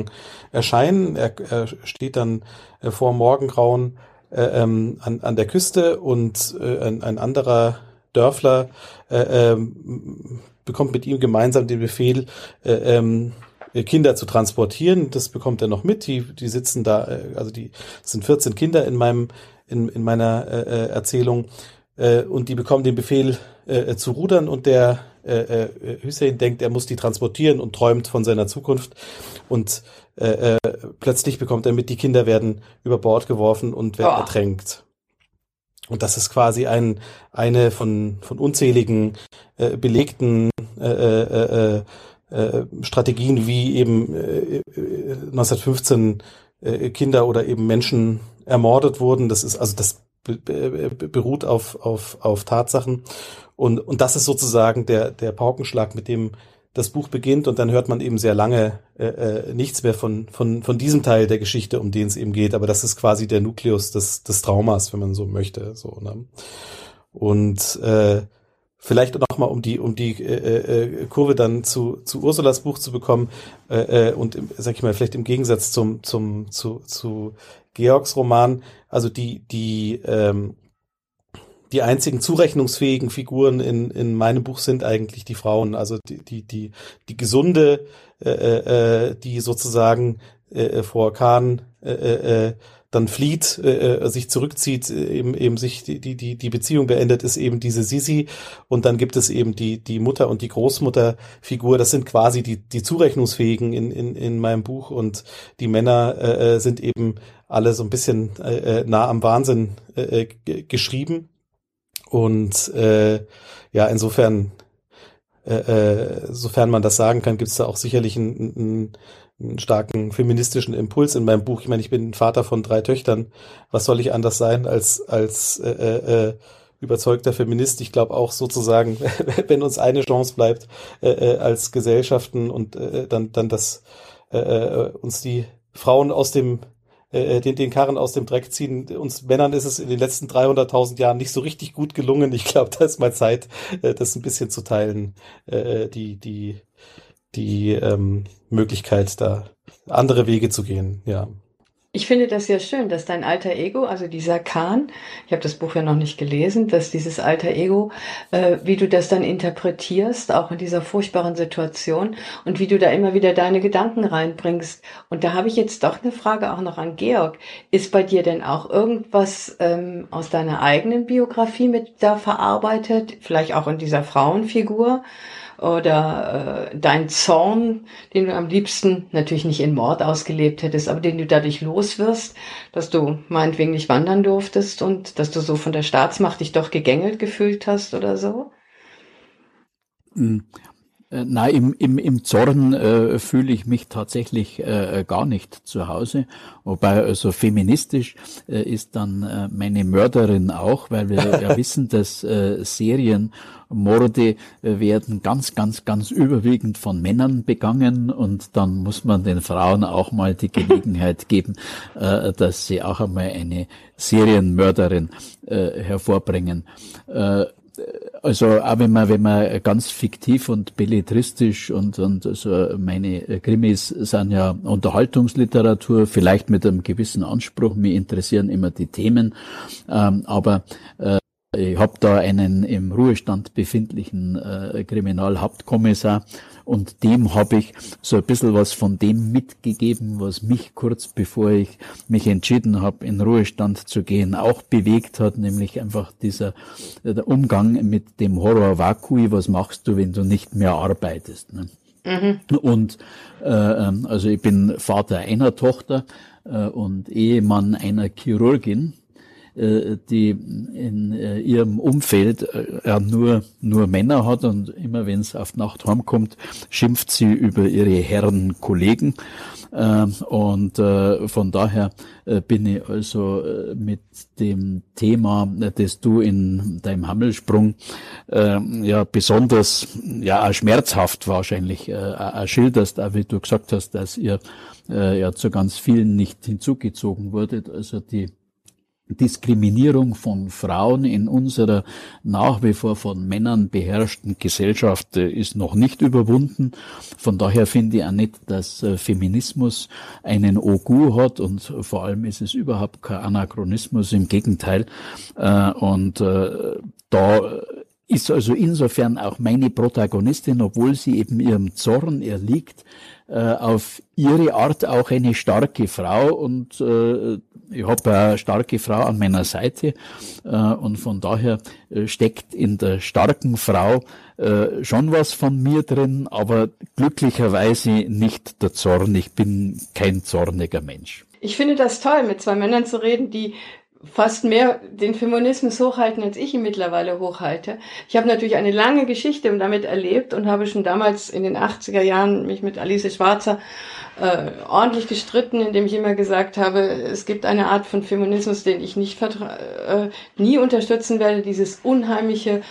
erscheinen. Er, er steht dann äh, vor Morgengrauen äh, ähm, an, an der Küste und äh, ein, ein anderer Dörfler äh, ähm, bekommt mit ihm gemeinsam den Befehl, äh, ähm, Kinder zu transportieren. Das bekommt er noch mit. Die, die sitzen da, äh, also die sind 14 Kinder in meinem, in, in meiner äh, äh, Erzählung. Äh, und die bekommen den Befehl äh, zu rudern und der äh, äh, Hussein denkt, er muss die transportieren und träumt von seiner Zukunft. Und äh, äh, plötzlich bekommt er mit, die Kinder werden über Bord geworfen und werden oh. ertränkt. Und das ist quasi ein, eine von, von unzähligen äh, belegten äh, äh, äh, äh, Strategien, wie eben äh, 1915 äh, Kinder oder eben Menschen ermordet wurden. Das ist also das beruht auf, auf, auf Tatsachen. Und, und das ist sozusagen der, der Paukenschlag, mit dem das Buch beginnt und dann hört man eben sehr lange äh, äh, nichts mehr von, von, von diesem Teil der Geschichte, um den es eben geht. Aber das ist quasi der Nukleus des, des Traumas, wenn man so möchte. So, ne? Und äh, vielleicht noch mal um die um die äh, äh, Kurve dann zu zu Ursulas Buch zu bekommen äh, äh, und sag ich mal vielleicht im Gegensatz zum zum zu zu Georgs Roman also die die ähm, die einzigen zurechnungsfähigen Figuren in, in meinem Buch sind eigentlich die Frauen, also die, die, die, die gesunde, äh, äh, die sozusagen äh, vor Khan äh, äh, dann flieht, äh, äh, sich zurückzieht, äh, eben eben sich die die die Beziehung beendet, ist eben diese Sisi. Und dann gibt es eben die die Mutter und die Großmutterfigur. Das sind quasi die die zurechnungsfähigen in in in meinem Buch. Und die Männer äh, äh sind eben alle so ein bisschen äh, äh nah am Wahnsinn äh, geschrieben und äh, ja insofern äh, äh, sofern man das sagen kann, gibt es da auch sicherlich ein, ein einen starken feministischen Impuls in meinem Buch. Ich meine, ich bin Vater von drei Töchtern. Was soll ich anders sein als als äh, äh, äh überzeugter Feminist? Ich glaube auch sozusagen, wenn uns eine Chance bleibt äh, äh, als Gesellschaften und äh, dann dann das äh, uns die Frauen aus dem äh, den, den Karren aus dem Dreck ziehen. Uns Männern ist es in den letzten 300.000 Jahren nicht so richtig gut gelungen. Ich glaube, da ist mal Zeit, äh, das ein bisschen zu teilen, äh, die, die, die ähm, Möglichkeit, da andere Wege zu gehen, ja. Ich finde das sehr schön, dass dein alter Ego, also dieser Kahn, ich habe das Buch ja noch nicht gelesen, dass dieses alter Ego, äh, wie du das dann interpretierst, auch in dieser furchtbaren Situation und wie du da immer wieder deine Gedanken reinbringst. Und da habe ich jetzt doch eine Frage auch noch an Georg. Ist bei dir denn auch irgendwas ähm, aus deiner eigenen Biografie mit da verarbeitet, vielleicht auch in dieser Frauenfigur? Oder äh, dein Zorn, den du am liebsten natürlich nicht in Mord ausgelebt hättest, aber den du dadurch loswirst, dass du meinetwegen nicht wandern durftest und dass du so von der Staatsmacht dich doch gegängelt gefühlt hast oder so? Äh, nein, im, im, im Zorn äh, fühle ich mich tatsächlich äh, gar nicht zu Hause. Wobei also feministisch äh, ist dann äh, meine Mörderin auch, weil wir ja wissen, dass äh, Serienmorde äh, werden ganz, ganz, ganz überwiegend von Männern begangen und dann muss man den Frauen auch mal die Gelegenheit geben, äh, dass sie auch einmal eine Serienmörderin äh, hervorbringen. Also auch wenn man, wenn man ganz fiktiv und belletristisch und, und also meine Krimis sind ja Unterhaltungsliteratur, vielleicht mit einem gewissen Anspruch, mir interessieren immer die Themen, ähm, aber äh, ich habe da einen im Ruhestand befindlichen äh, Kriminalhauptkommissar und dem habe ich so ein bisschen was von dem mitgegeben, was mich kurz bevor ich mich entschieden habe, in Ruhestand zu gehen, auch bewegt hat, nämlich einfach dieser der Umgang mit dem Horror Vakui, was machst du, wenn du nicht mehr arbeitest. Ne? Mhm. Und äh, ähm, also ich bin Vater einer Tochter äh, und Ehemann einer Chirurgin die in äh, ihrem Umfeld äh, nur, nur Männer hat und immer wenn es auf Nacht heimkommt, schimpft sie über ihre Herren Kollegen. Und von daher bin ich also mit dem Thema, das du in deinem Hammelsprung ja besonders, ja schmerzhaft wahrscheinlich schilderst, auch wie du gesagt hast, dass ihr ja zu ganz vielen nicht hinzugezogen wurdet. Also die Diskriminierung von Frauen in unserer nach wie vor von Männern beherrschten Gesellschaft äh, ist noch nicht überwunden. Von daher finde ich auch nicht, dass äh, Feminismus einen Ogu hat und vor allem ist es überhaupt kein Anachronismus, im Gegenteil. Äh, und da ist also insofern auch meine Protagonistin, obwohl sie eben ihrem Zorn erliegt, auf ihre Art auch eine starke Frau und ich habe eine starke Frau an meiner Seite äh, und von daher äh, steckt in der starken Frau äh, schon was von mir drin, aber glücklicherweise nicht der Zorn. Ich bin kein zorniger Mensch. Ich finde das toll, mit zwei Männern zu reden, die fast mehr den Feminismus hochhalten, als ich ihn mittlerweile hochhalte. Ich habe natürlich eine lange Geschichte damit erlebt und habe schon damals in den 80er Jahren mich mit Alice Schwarzer äh, ordentlich gestritten, indem ich immer gesagt habe, es gibt eine Art von Feminismus, den ich nicht äh, nie unterstützen werde, dieses unheimliche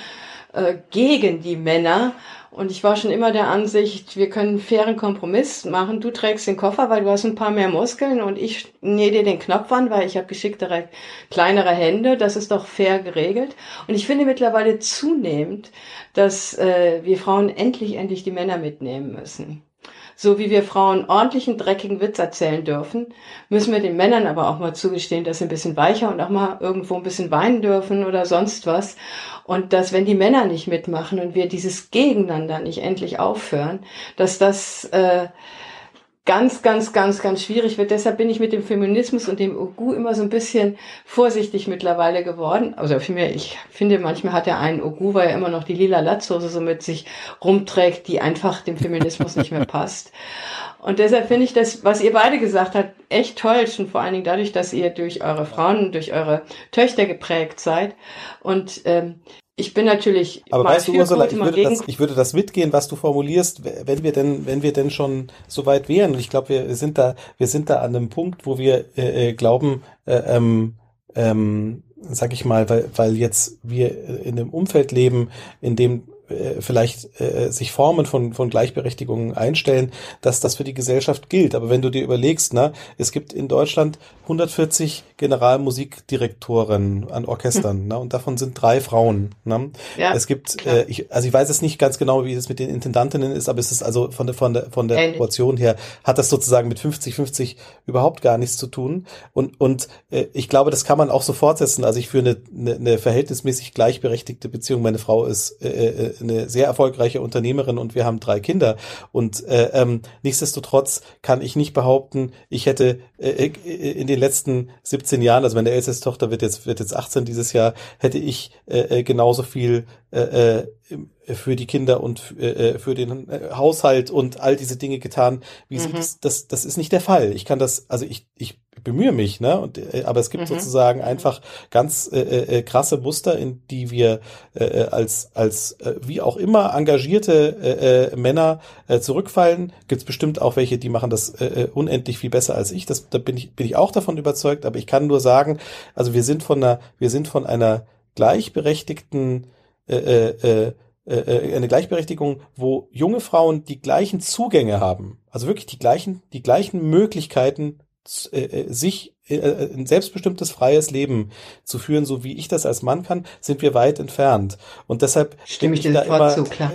äh, gegen die Männer. Und ich war schon immer der Ansicht, wir können einen fairen Kompromiss machen. Du trägst den Koffer, weil du hast ein paar mehr Muskeln und ich nähe dir den Knopf an, weil ich habe geschicktere, kleinere Hände. Das ist doch fair geregelt. Und ich finde mittlerweile zunehmend, dass äh, wir Frauen endlich, endlich die Männer mitnehmen müssen. So wie wir Frauen ordentlichen, dreckigen Witz erzählen dürfen, müssen wir den Männern aber auch mal zugestehen, dass sie ein bisschen weicher und auch mal irgendwo ein bisschen weinen dürfen oder sonst was. Und dass, wenn die Männer nicht mitmachen und wir dieses Gegeneinander nicht endlich aufhören, dass das äh, ganz, ganz, ganz, ganz schwierig wird. Deshalb bin ich mit dem Feminismus und dem Ogu immer so ein bisschen vorsichtig mittlerweile geworden. Also vielmehr, ich finde, manchmal hat er einen Ogu, weil er immer noch die lila Latzhose so mit sich rumträgt, die einfach dem Feminismus nicht mehr passt. Und deshalb finde ich das, was ihr beide gesagt habt, echt toll, schon vor allen Dingen dadurch, dass ihr durch eure Frauen, durch eure Töchter geprägt seid. Und ähm, ich bin natürlich. Aber weißt du, Ursula, ich würde, das, ich würde das mitgehen, was du formulierst, wenn wir denn, wenn wir denn schon so weit wären. Und ich glaube, wir sind da, wir sind da an einem Punkt, wo wir äh, äh glauben, äh, ähm, ähm, sag ich mal, weil, weil jetzt wir in einem Umfeld leben, in dem äh, vielleicht äh, sich Formen von, von Gleichberechtigung einstellen, dass das für die Gesellschaft gilt. Aber wenn du dir überlegst, ne, es gibt in Deutschland 140 Generalmusikdirektoren an Orchestern, hm. ne, und davon sind drei Frauen. Ne? Ja, es gibt, äh, ich, also ich weiß es nicht ganz genau, wie es mit den Intendantinnen ist, aber es ist also von der von der von der Ähnlich. Proportion her hat das sozusagen mit 50-50 überhaupt gar nichts zu tun. Und und äh, ich glaube, das kann man auch so fortsetzen. Also ich führe eine, eine, eine verhältnismäßig gleichberechtigte Beziehung. Meine Frau ist äh, äh eine sehr erfolgreiche Unternehmerin und wir haben drei Kinder. Und äh, ähm, nichtsdestotrotz kann ich nicht behaupten, ich hätte äh, äh in den letzten 17 Jahren, also meine älteste Tochter wird jetzt wird jetzt 18 dieses Jahr, hätte ich äh, äh genauso viel äh, äh für die Kinder und äh, für den Haushalt und all diese Dinge getan, wie mhm. sie das, das das ist nicht der Fall. Ich kann das also ich ich bemühe mich, ne? Und, äh, aber es gibt mhm. sozusagen einfach ganz äh, äh, krasse Muster, in die wir äh, als als äh, wie auch immer engagierte äh, äh, Männer äh, zurückfallen. Gibt es bestimmt auch welche, die machen das äh, äh, unendlich viel besser als ich. Das da bin ich bin ich auch davon überzeugt. Aber ich kann nur sagen, also wir sind von einer wir sind von einer gleichberechtigten äh, äh, äh, äh eine Gleichberechtigung, wo junge Frauen die gleichen Zugänge haben, also wirklich die gleichen, die gleichen Möglichkeiten äh, äh, sich äh, ein selbstbestimmtes freies Leben zu führen, so wie ich das als Mann kann, sind wir weit entfernt. Und deshalb stimme ich dir da immer, zu, klar.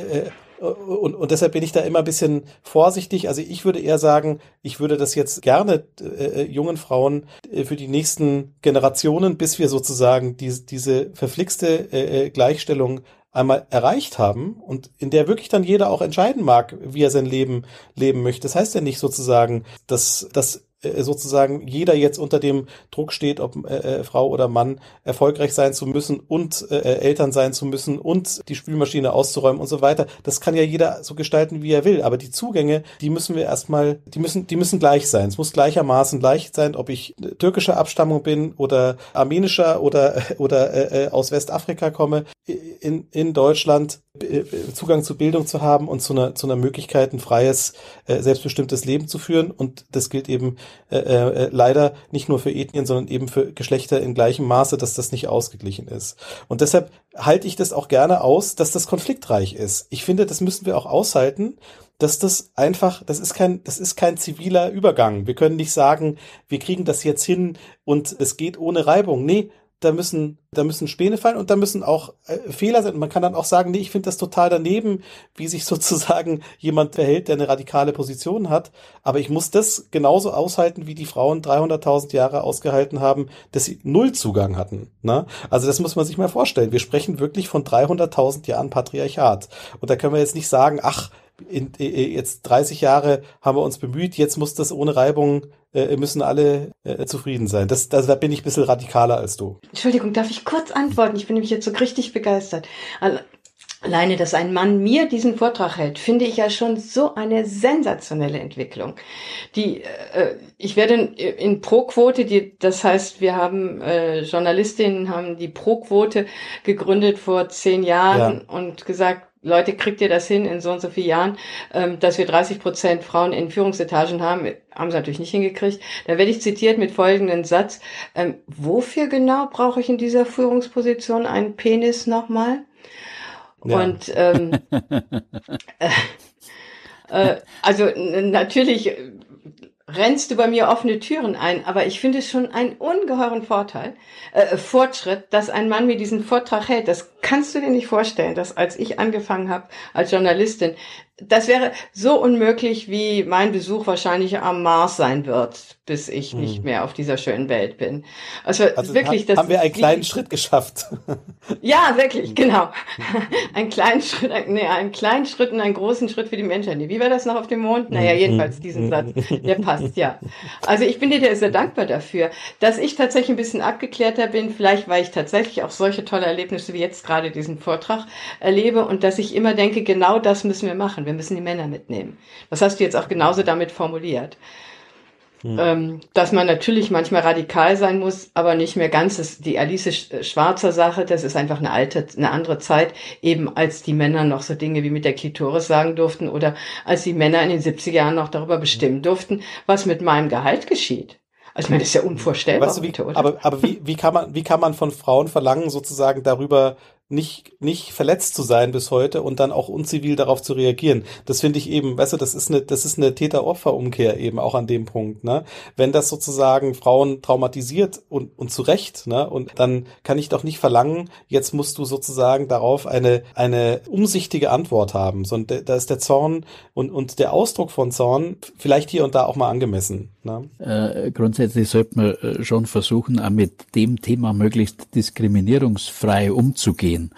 und, und deshalb bin ich da immer ein bisschen vorsichtig. Also ich würde eher sagen, ich würde das jetzt gerne äh, jungen Frauen äh, für die nächsten Generationen, bis wir sozusagen die, diese verflixte äh, Gleichstellung einmal erreicht haben und in der wirklich dann jeder auch entscheiden mag, wie er sein Leben leben möchte. Das heißt ja nicht sozusagen, dass, dass äh, sozusagen jeder jetzt unter dem Druck steht, ob äh, äh, Frau oder Mann erfolgreich sein zu müssen und äh, äh, Eltern sein zu müssen und die Spülmaschine auszuräumen und so weiter. Das kann ja jeder so gestalten, wie er will. Aber die Zugänge, die müssen wir erstmal, die müssen, die müssen gleich sein. Es muss gleichermaßen gleich sein, ob ich türkischer Abstammung bin oder armenischer oder oder äh, äh aus Westafrika komme. In, in Deutschland Zugang zu Bildung zu haben und zu einer, zu einer Möglichkeit, ein freies, äh, selbstbestimmtes Leben zu führen. Und das gilt eben äh, äh, leider nicht nur für Ethnien, sondern eben für Geschlechter in gleichem Maße, dass das nicht ausgeglichen ist. Und deshalb halte ich das auch gerne aus, dass das konfliktreich ist. Ich finde, das müssen wir auch aushalten, dass das einfach, das ist kein, das ist kein ziviler Übergang. Wir können nicht sagen, wir kriegen das jetzt hin und es geht ohne Reibung. Nee, da müssen, da müssen Späne fallen und da müssen auch äh, Fehler sein. Und man kann dann auch sagen, nee, ich finde das total daneben, wie sich sozusagen jemand verhält, der eine radikale Position hat. Aber ich muss das genauso aushalten, wie die Frauen 300.000 Jahre ausgehalten haben, dass sie null Zugang hatten. Ne? Also das muss man sich mal vorstellen. Wir sprechen wirklich von 300.000 Jahren Patriarchat. Und da können wir jetzt nicht sagen, ach, in, in, jetzt 30 Jahre haben wir uns bemüht, jetzt muss das ohne Reibung äh, müssen alle äh, zufrieden sein. Das, also da bin ich ein bisschen radikaler als du. Entschuldigung, darf ich kurz antworten? Ich bin nämlich jetzt so richtig begeistert. Alleine, dass ein Mann mir diesen Vortrag hält, finde ich ja schon so eine sensationelle Entwicklung. Die, äh, ich werde in, in Pro-Quote, die, das heißt, wir haben äh, Journalistinnen haben die Pro-Quote gegründet vor zehn Jahren ja. und gesagt, Leute, kriegt ihr das hin in so und so vielen Jahren, ähm, dass wir 30 Prozent Frauen in Führungsetagen haben? Haben sie natürlich nicht hingekriegt. Da werde ich zitiert mit folgendem Satz. Ähm, wofür genau brauche ich in dieser Führungsposition einen Penis nochmal? Ja. Und ähm, äh, äh, also natürlich rennst du bei mir offene Türen ein, aber ich finde es schon einen ungeheuren Vorteil, äh, Fortschritt, dass ein Mann mir diesen Vortrag hält. Das kannst du dir nicht vorstellen, dass als ich angefangen habe als Journalistin, das wäre so unmöglich, wie mein Besuch wahrscheinlich am Mars sein wird, bis ich hm. nicht mehr auf dieser schönen Welt bin. Also, also wirklich, das haben wir einen kleinen Schritt geschafft. Ja, wirklich, genau. Ein kleinen Schritt, nee, einen kleinen Schritt und einen großen Schritt für die Menschheit. Wie war das noch auf dem Mond? Naja, hm. jedenfalls diesen Satz, der passt, ja. Also ich bin dir sehr dankbar dafür, dass ich tatsächlich ein bisschen abgeklärter bin, vielleicht weil ich tatsächlich auch solche tolle Erlebnisse wie jetzt gerade diesen Vortrag erlebe und dass ich immer denke, genau das müssen wir machen wir müssen die Männer mitnehmen. Das hast du jetzt auch genauso damit formuliert. Hm. Ähm, dass man natürlich manchmal radikal sein muss, aber nicht mehr ganz. Das, die Alice Schwarzer Sache, das ist einfach eine alte, eine andere Zeit, eben als die Männer noch so Dinge wie mit der Klitoris sagen durften oder als die Männer in den 70er Jahren noch darüber bestimmen durften, was mit meinem Gehalt geschieht. Also ich meine, das ist ja unvorstellbar. Weißt du, wie, aber aber wie, wie, kann man, wie kann man von Frauen verlangen, sozusagen darüber nicht, nicht verletzt zu sein bis heute und dann auch unzivil darauf zu reagieren. Das finde ich eben, weißt du, das ist eine, das ist eine Täter-Opfer-Umkehr eben auch an dem Punkt, ne? Wenn das sozusagen Frauen traumatisiert und, und zu Recht, ne? Und dann kann ich doch nicht verlangen, jetzt musst du sozusagen darauf eine, eine umsichtige Antwort haben, sondern da ist der Zorn und, und der Ausdruck von Zorn vielleicht hier und da auch mal angemessen. Ne? Äh, grundsätzlich sollte man äh, schon versuchen, auch mit dem Thema möglichst diskriminierungsfrei umzugehen gehen.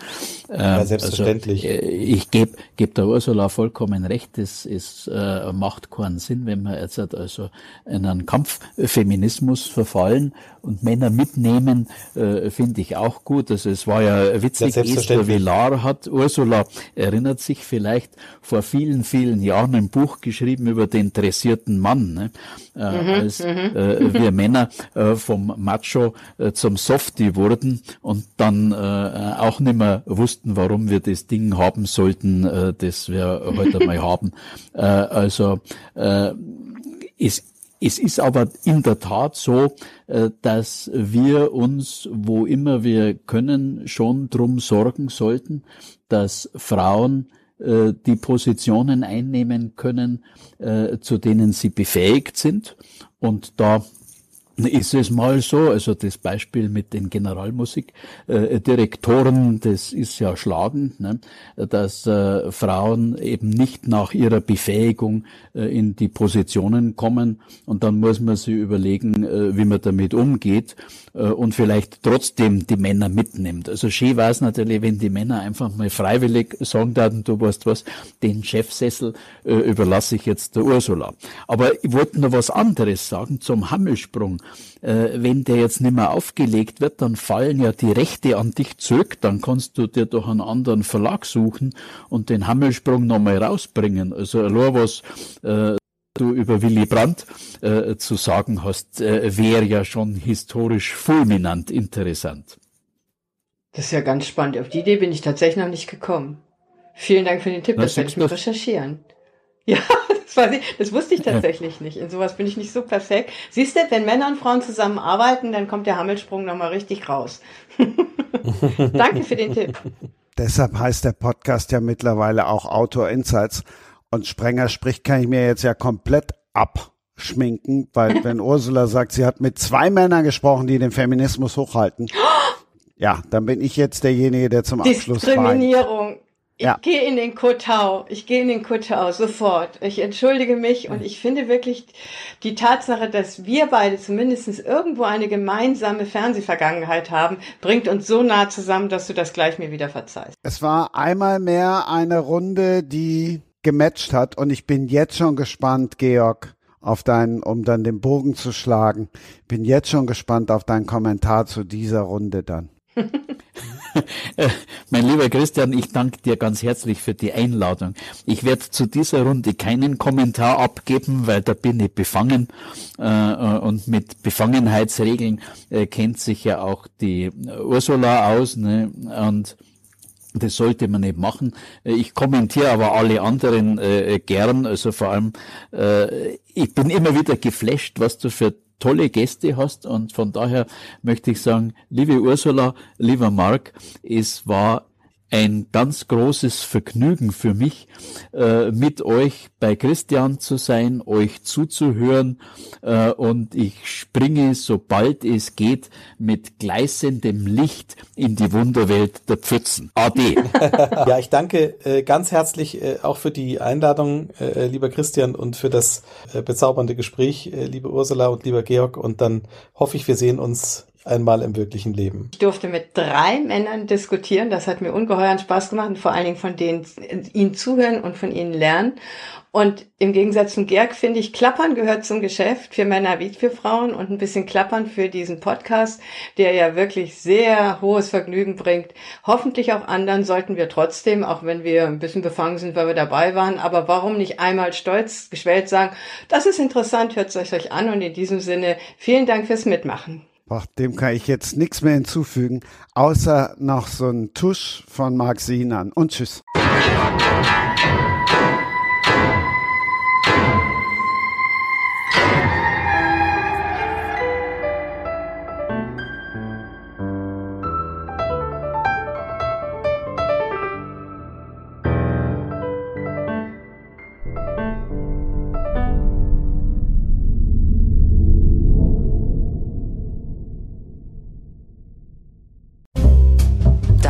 Ja, ähm, selbstverständlich. Also, ich gebe geb der Ursula vollkommen recht, es, es äh, macht keinen Sinn, wenn wir jetzt also in einen Kampffeminismus verfallen und Männer mitnehmen, äh, finde ich auch gut. Also es war ja witzig, ja, Esther Villar hat, Ursula erinnert sich vielleicht, vor vielen, vielen Jahren ein Buch geschrieben über den dressierten Mann, ne? äh, mhm, als mhm. äh, wir Männer äh, vom Macho äh, zum Softie wurden und dann äh, auch nicht mehr wussten, warum wir das Ding haben sollten, äh, das wir heute mal haben. Äh, also äh, es es ist aber in der Tat so, äh, dass wir uns, wo immer wir können, schon drum sorgen sollten, dass Frauen äh, die Positionen einnehmen können, äh, zu denen sie befähigt sind. Und da ist es mal so, also das Beispiel mit den Generalmusikdirektoren, das ist ja schlagend, ne, dass äh, Frauen eben nicht nach ihrer Befähigung äh, in die Positionen kommen und dann muss man sich überlegen, äh, wie man damit umgeht und vielleicht trotzdem die Männer mitnimmt. Also schön war es natürlich, wenn die Männer einfach mal freiwillig sagen würden, du weißt was, den Chefsessel äh, überlasse ich jetzt der Ursula. Aber ich wollte noch was anderes sagen zum Hammelsprung äh, wenn der jetzt nicht mehr aufgelegt wird, dann fallen ja die Rechte an dich zurück, dann kannst du dir doch einen anderen Verlag suchen und den Hammelsprung nochmal rausbringen. Also nur was äh, du über Willy Brandt äh, zu sagen hast, äh, wäre ja schon historisch fulminant interessant. Das ist ja ganz spannend. Auf die Idee bin ich tatsächlich noch nicht gekommen. Vielen Dank für den Tipp, das werde ich mal recherchieren. Ja, das, ich, das wusste ich tatsächlich ja. nicht. In sowas bin ich nicht so perfekt. Siehst du, wenn Männer und Frauen zusammenarbeiten, dann kommt der Hammelsprung nochmal richtig raus. Danke für den Tipp. Deshalb heißt der Podcast ja mittlerweile auch Autor Insights. Und Sprenger spricht, kann ich mir jetzt ja komplett abschminken, weil wenn Ursula sagt, sie hat mit zwei Männern gesprochen, die den Feminismus hochhalten. Ja, dann bin ich jetzt derjenige, der zum Abschluss Diskriminierung. Ich ja. gehe in den Kotau. Ich gehe in den Kotau sofort. Ich entschuldige mich und ich finde wirklich die Tatsache, dass wir beide zumindest irgendwo eine gemeinsame Fernsehvergangenheit haben, bringt uns so nah zusammen, dass du das gleich mir wieder verzeihst. Es war einmal mehr eine Runde, die gematcht hat und ich bin jetzt schon gespannt, Georg, auf deinen, um dann den Bogen zu schlagen. Bin jetzt schon gespannt auf deinen Kommentar zu dieser Runde dann. mein lieber Christian, ich danke dir ganz herzlich für die Einladung. Ich werde zu dieser Runde keinen Kommentar abgeben, weil da bin ich befangen. Äh, und mit Befangenheitsregeln äh, kennt sich ja auch die Ursula aus. Ne? Und das sollte man nicht machen. Äh, ich kommentiere aber alle anderen äh, gern. Also vor allem, äh, ich bin immer wieder geflasht, was du für tolle Gäste hast und von daher möchte ich sagen, liebe Ursula, lieber Marc, es war ein ganz großes Vergnügen für mich, äh, mit euch bei Christian zu sein, euch zuzuhören äh, und ich springe, sobald es geht, mit gleißendem Licht in die Wunderwelt der Pfützen. Ade. ja, ich danke äh, ganz herzlich äh, auch für die Einladung, äh, lieber Christian, und für das äh, bezaubernde Gespräch, äh, liebe Ursula und lieber Georg. Und dann hoffe ich, wir sehen uns einmal im wirklichen Leben. Ich durfte mit drei Männern diskutieren. Das hat mir ungeheuren Spaß gemacht vor allen Dingen von denen ihnen zuhören und von ihnen lernen. Und im Gegensatz zum Gerg finde ich, Klappern gehört zum Geschäft für Männer wie für Frauen und ein bisschen Klappern für diesen Podcast, der ja wirklich sehr hohes Vergnügen bringt. Hoffentlich auch anderen sollten wir trotzdem, auch wenn wir ein bisschen befangen sind, weil wir dabei waren, aber warum nicht einmal stolz geschwellt sagen, das ist interessant, hört es euch an und in diesem Sinne vielen Dank fürs Mitmachen. Boah, dem kann ich jetzt nichts mehr hinzufügen, außer noch so ein Tusch von Marc Sinan. Und tschüss.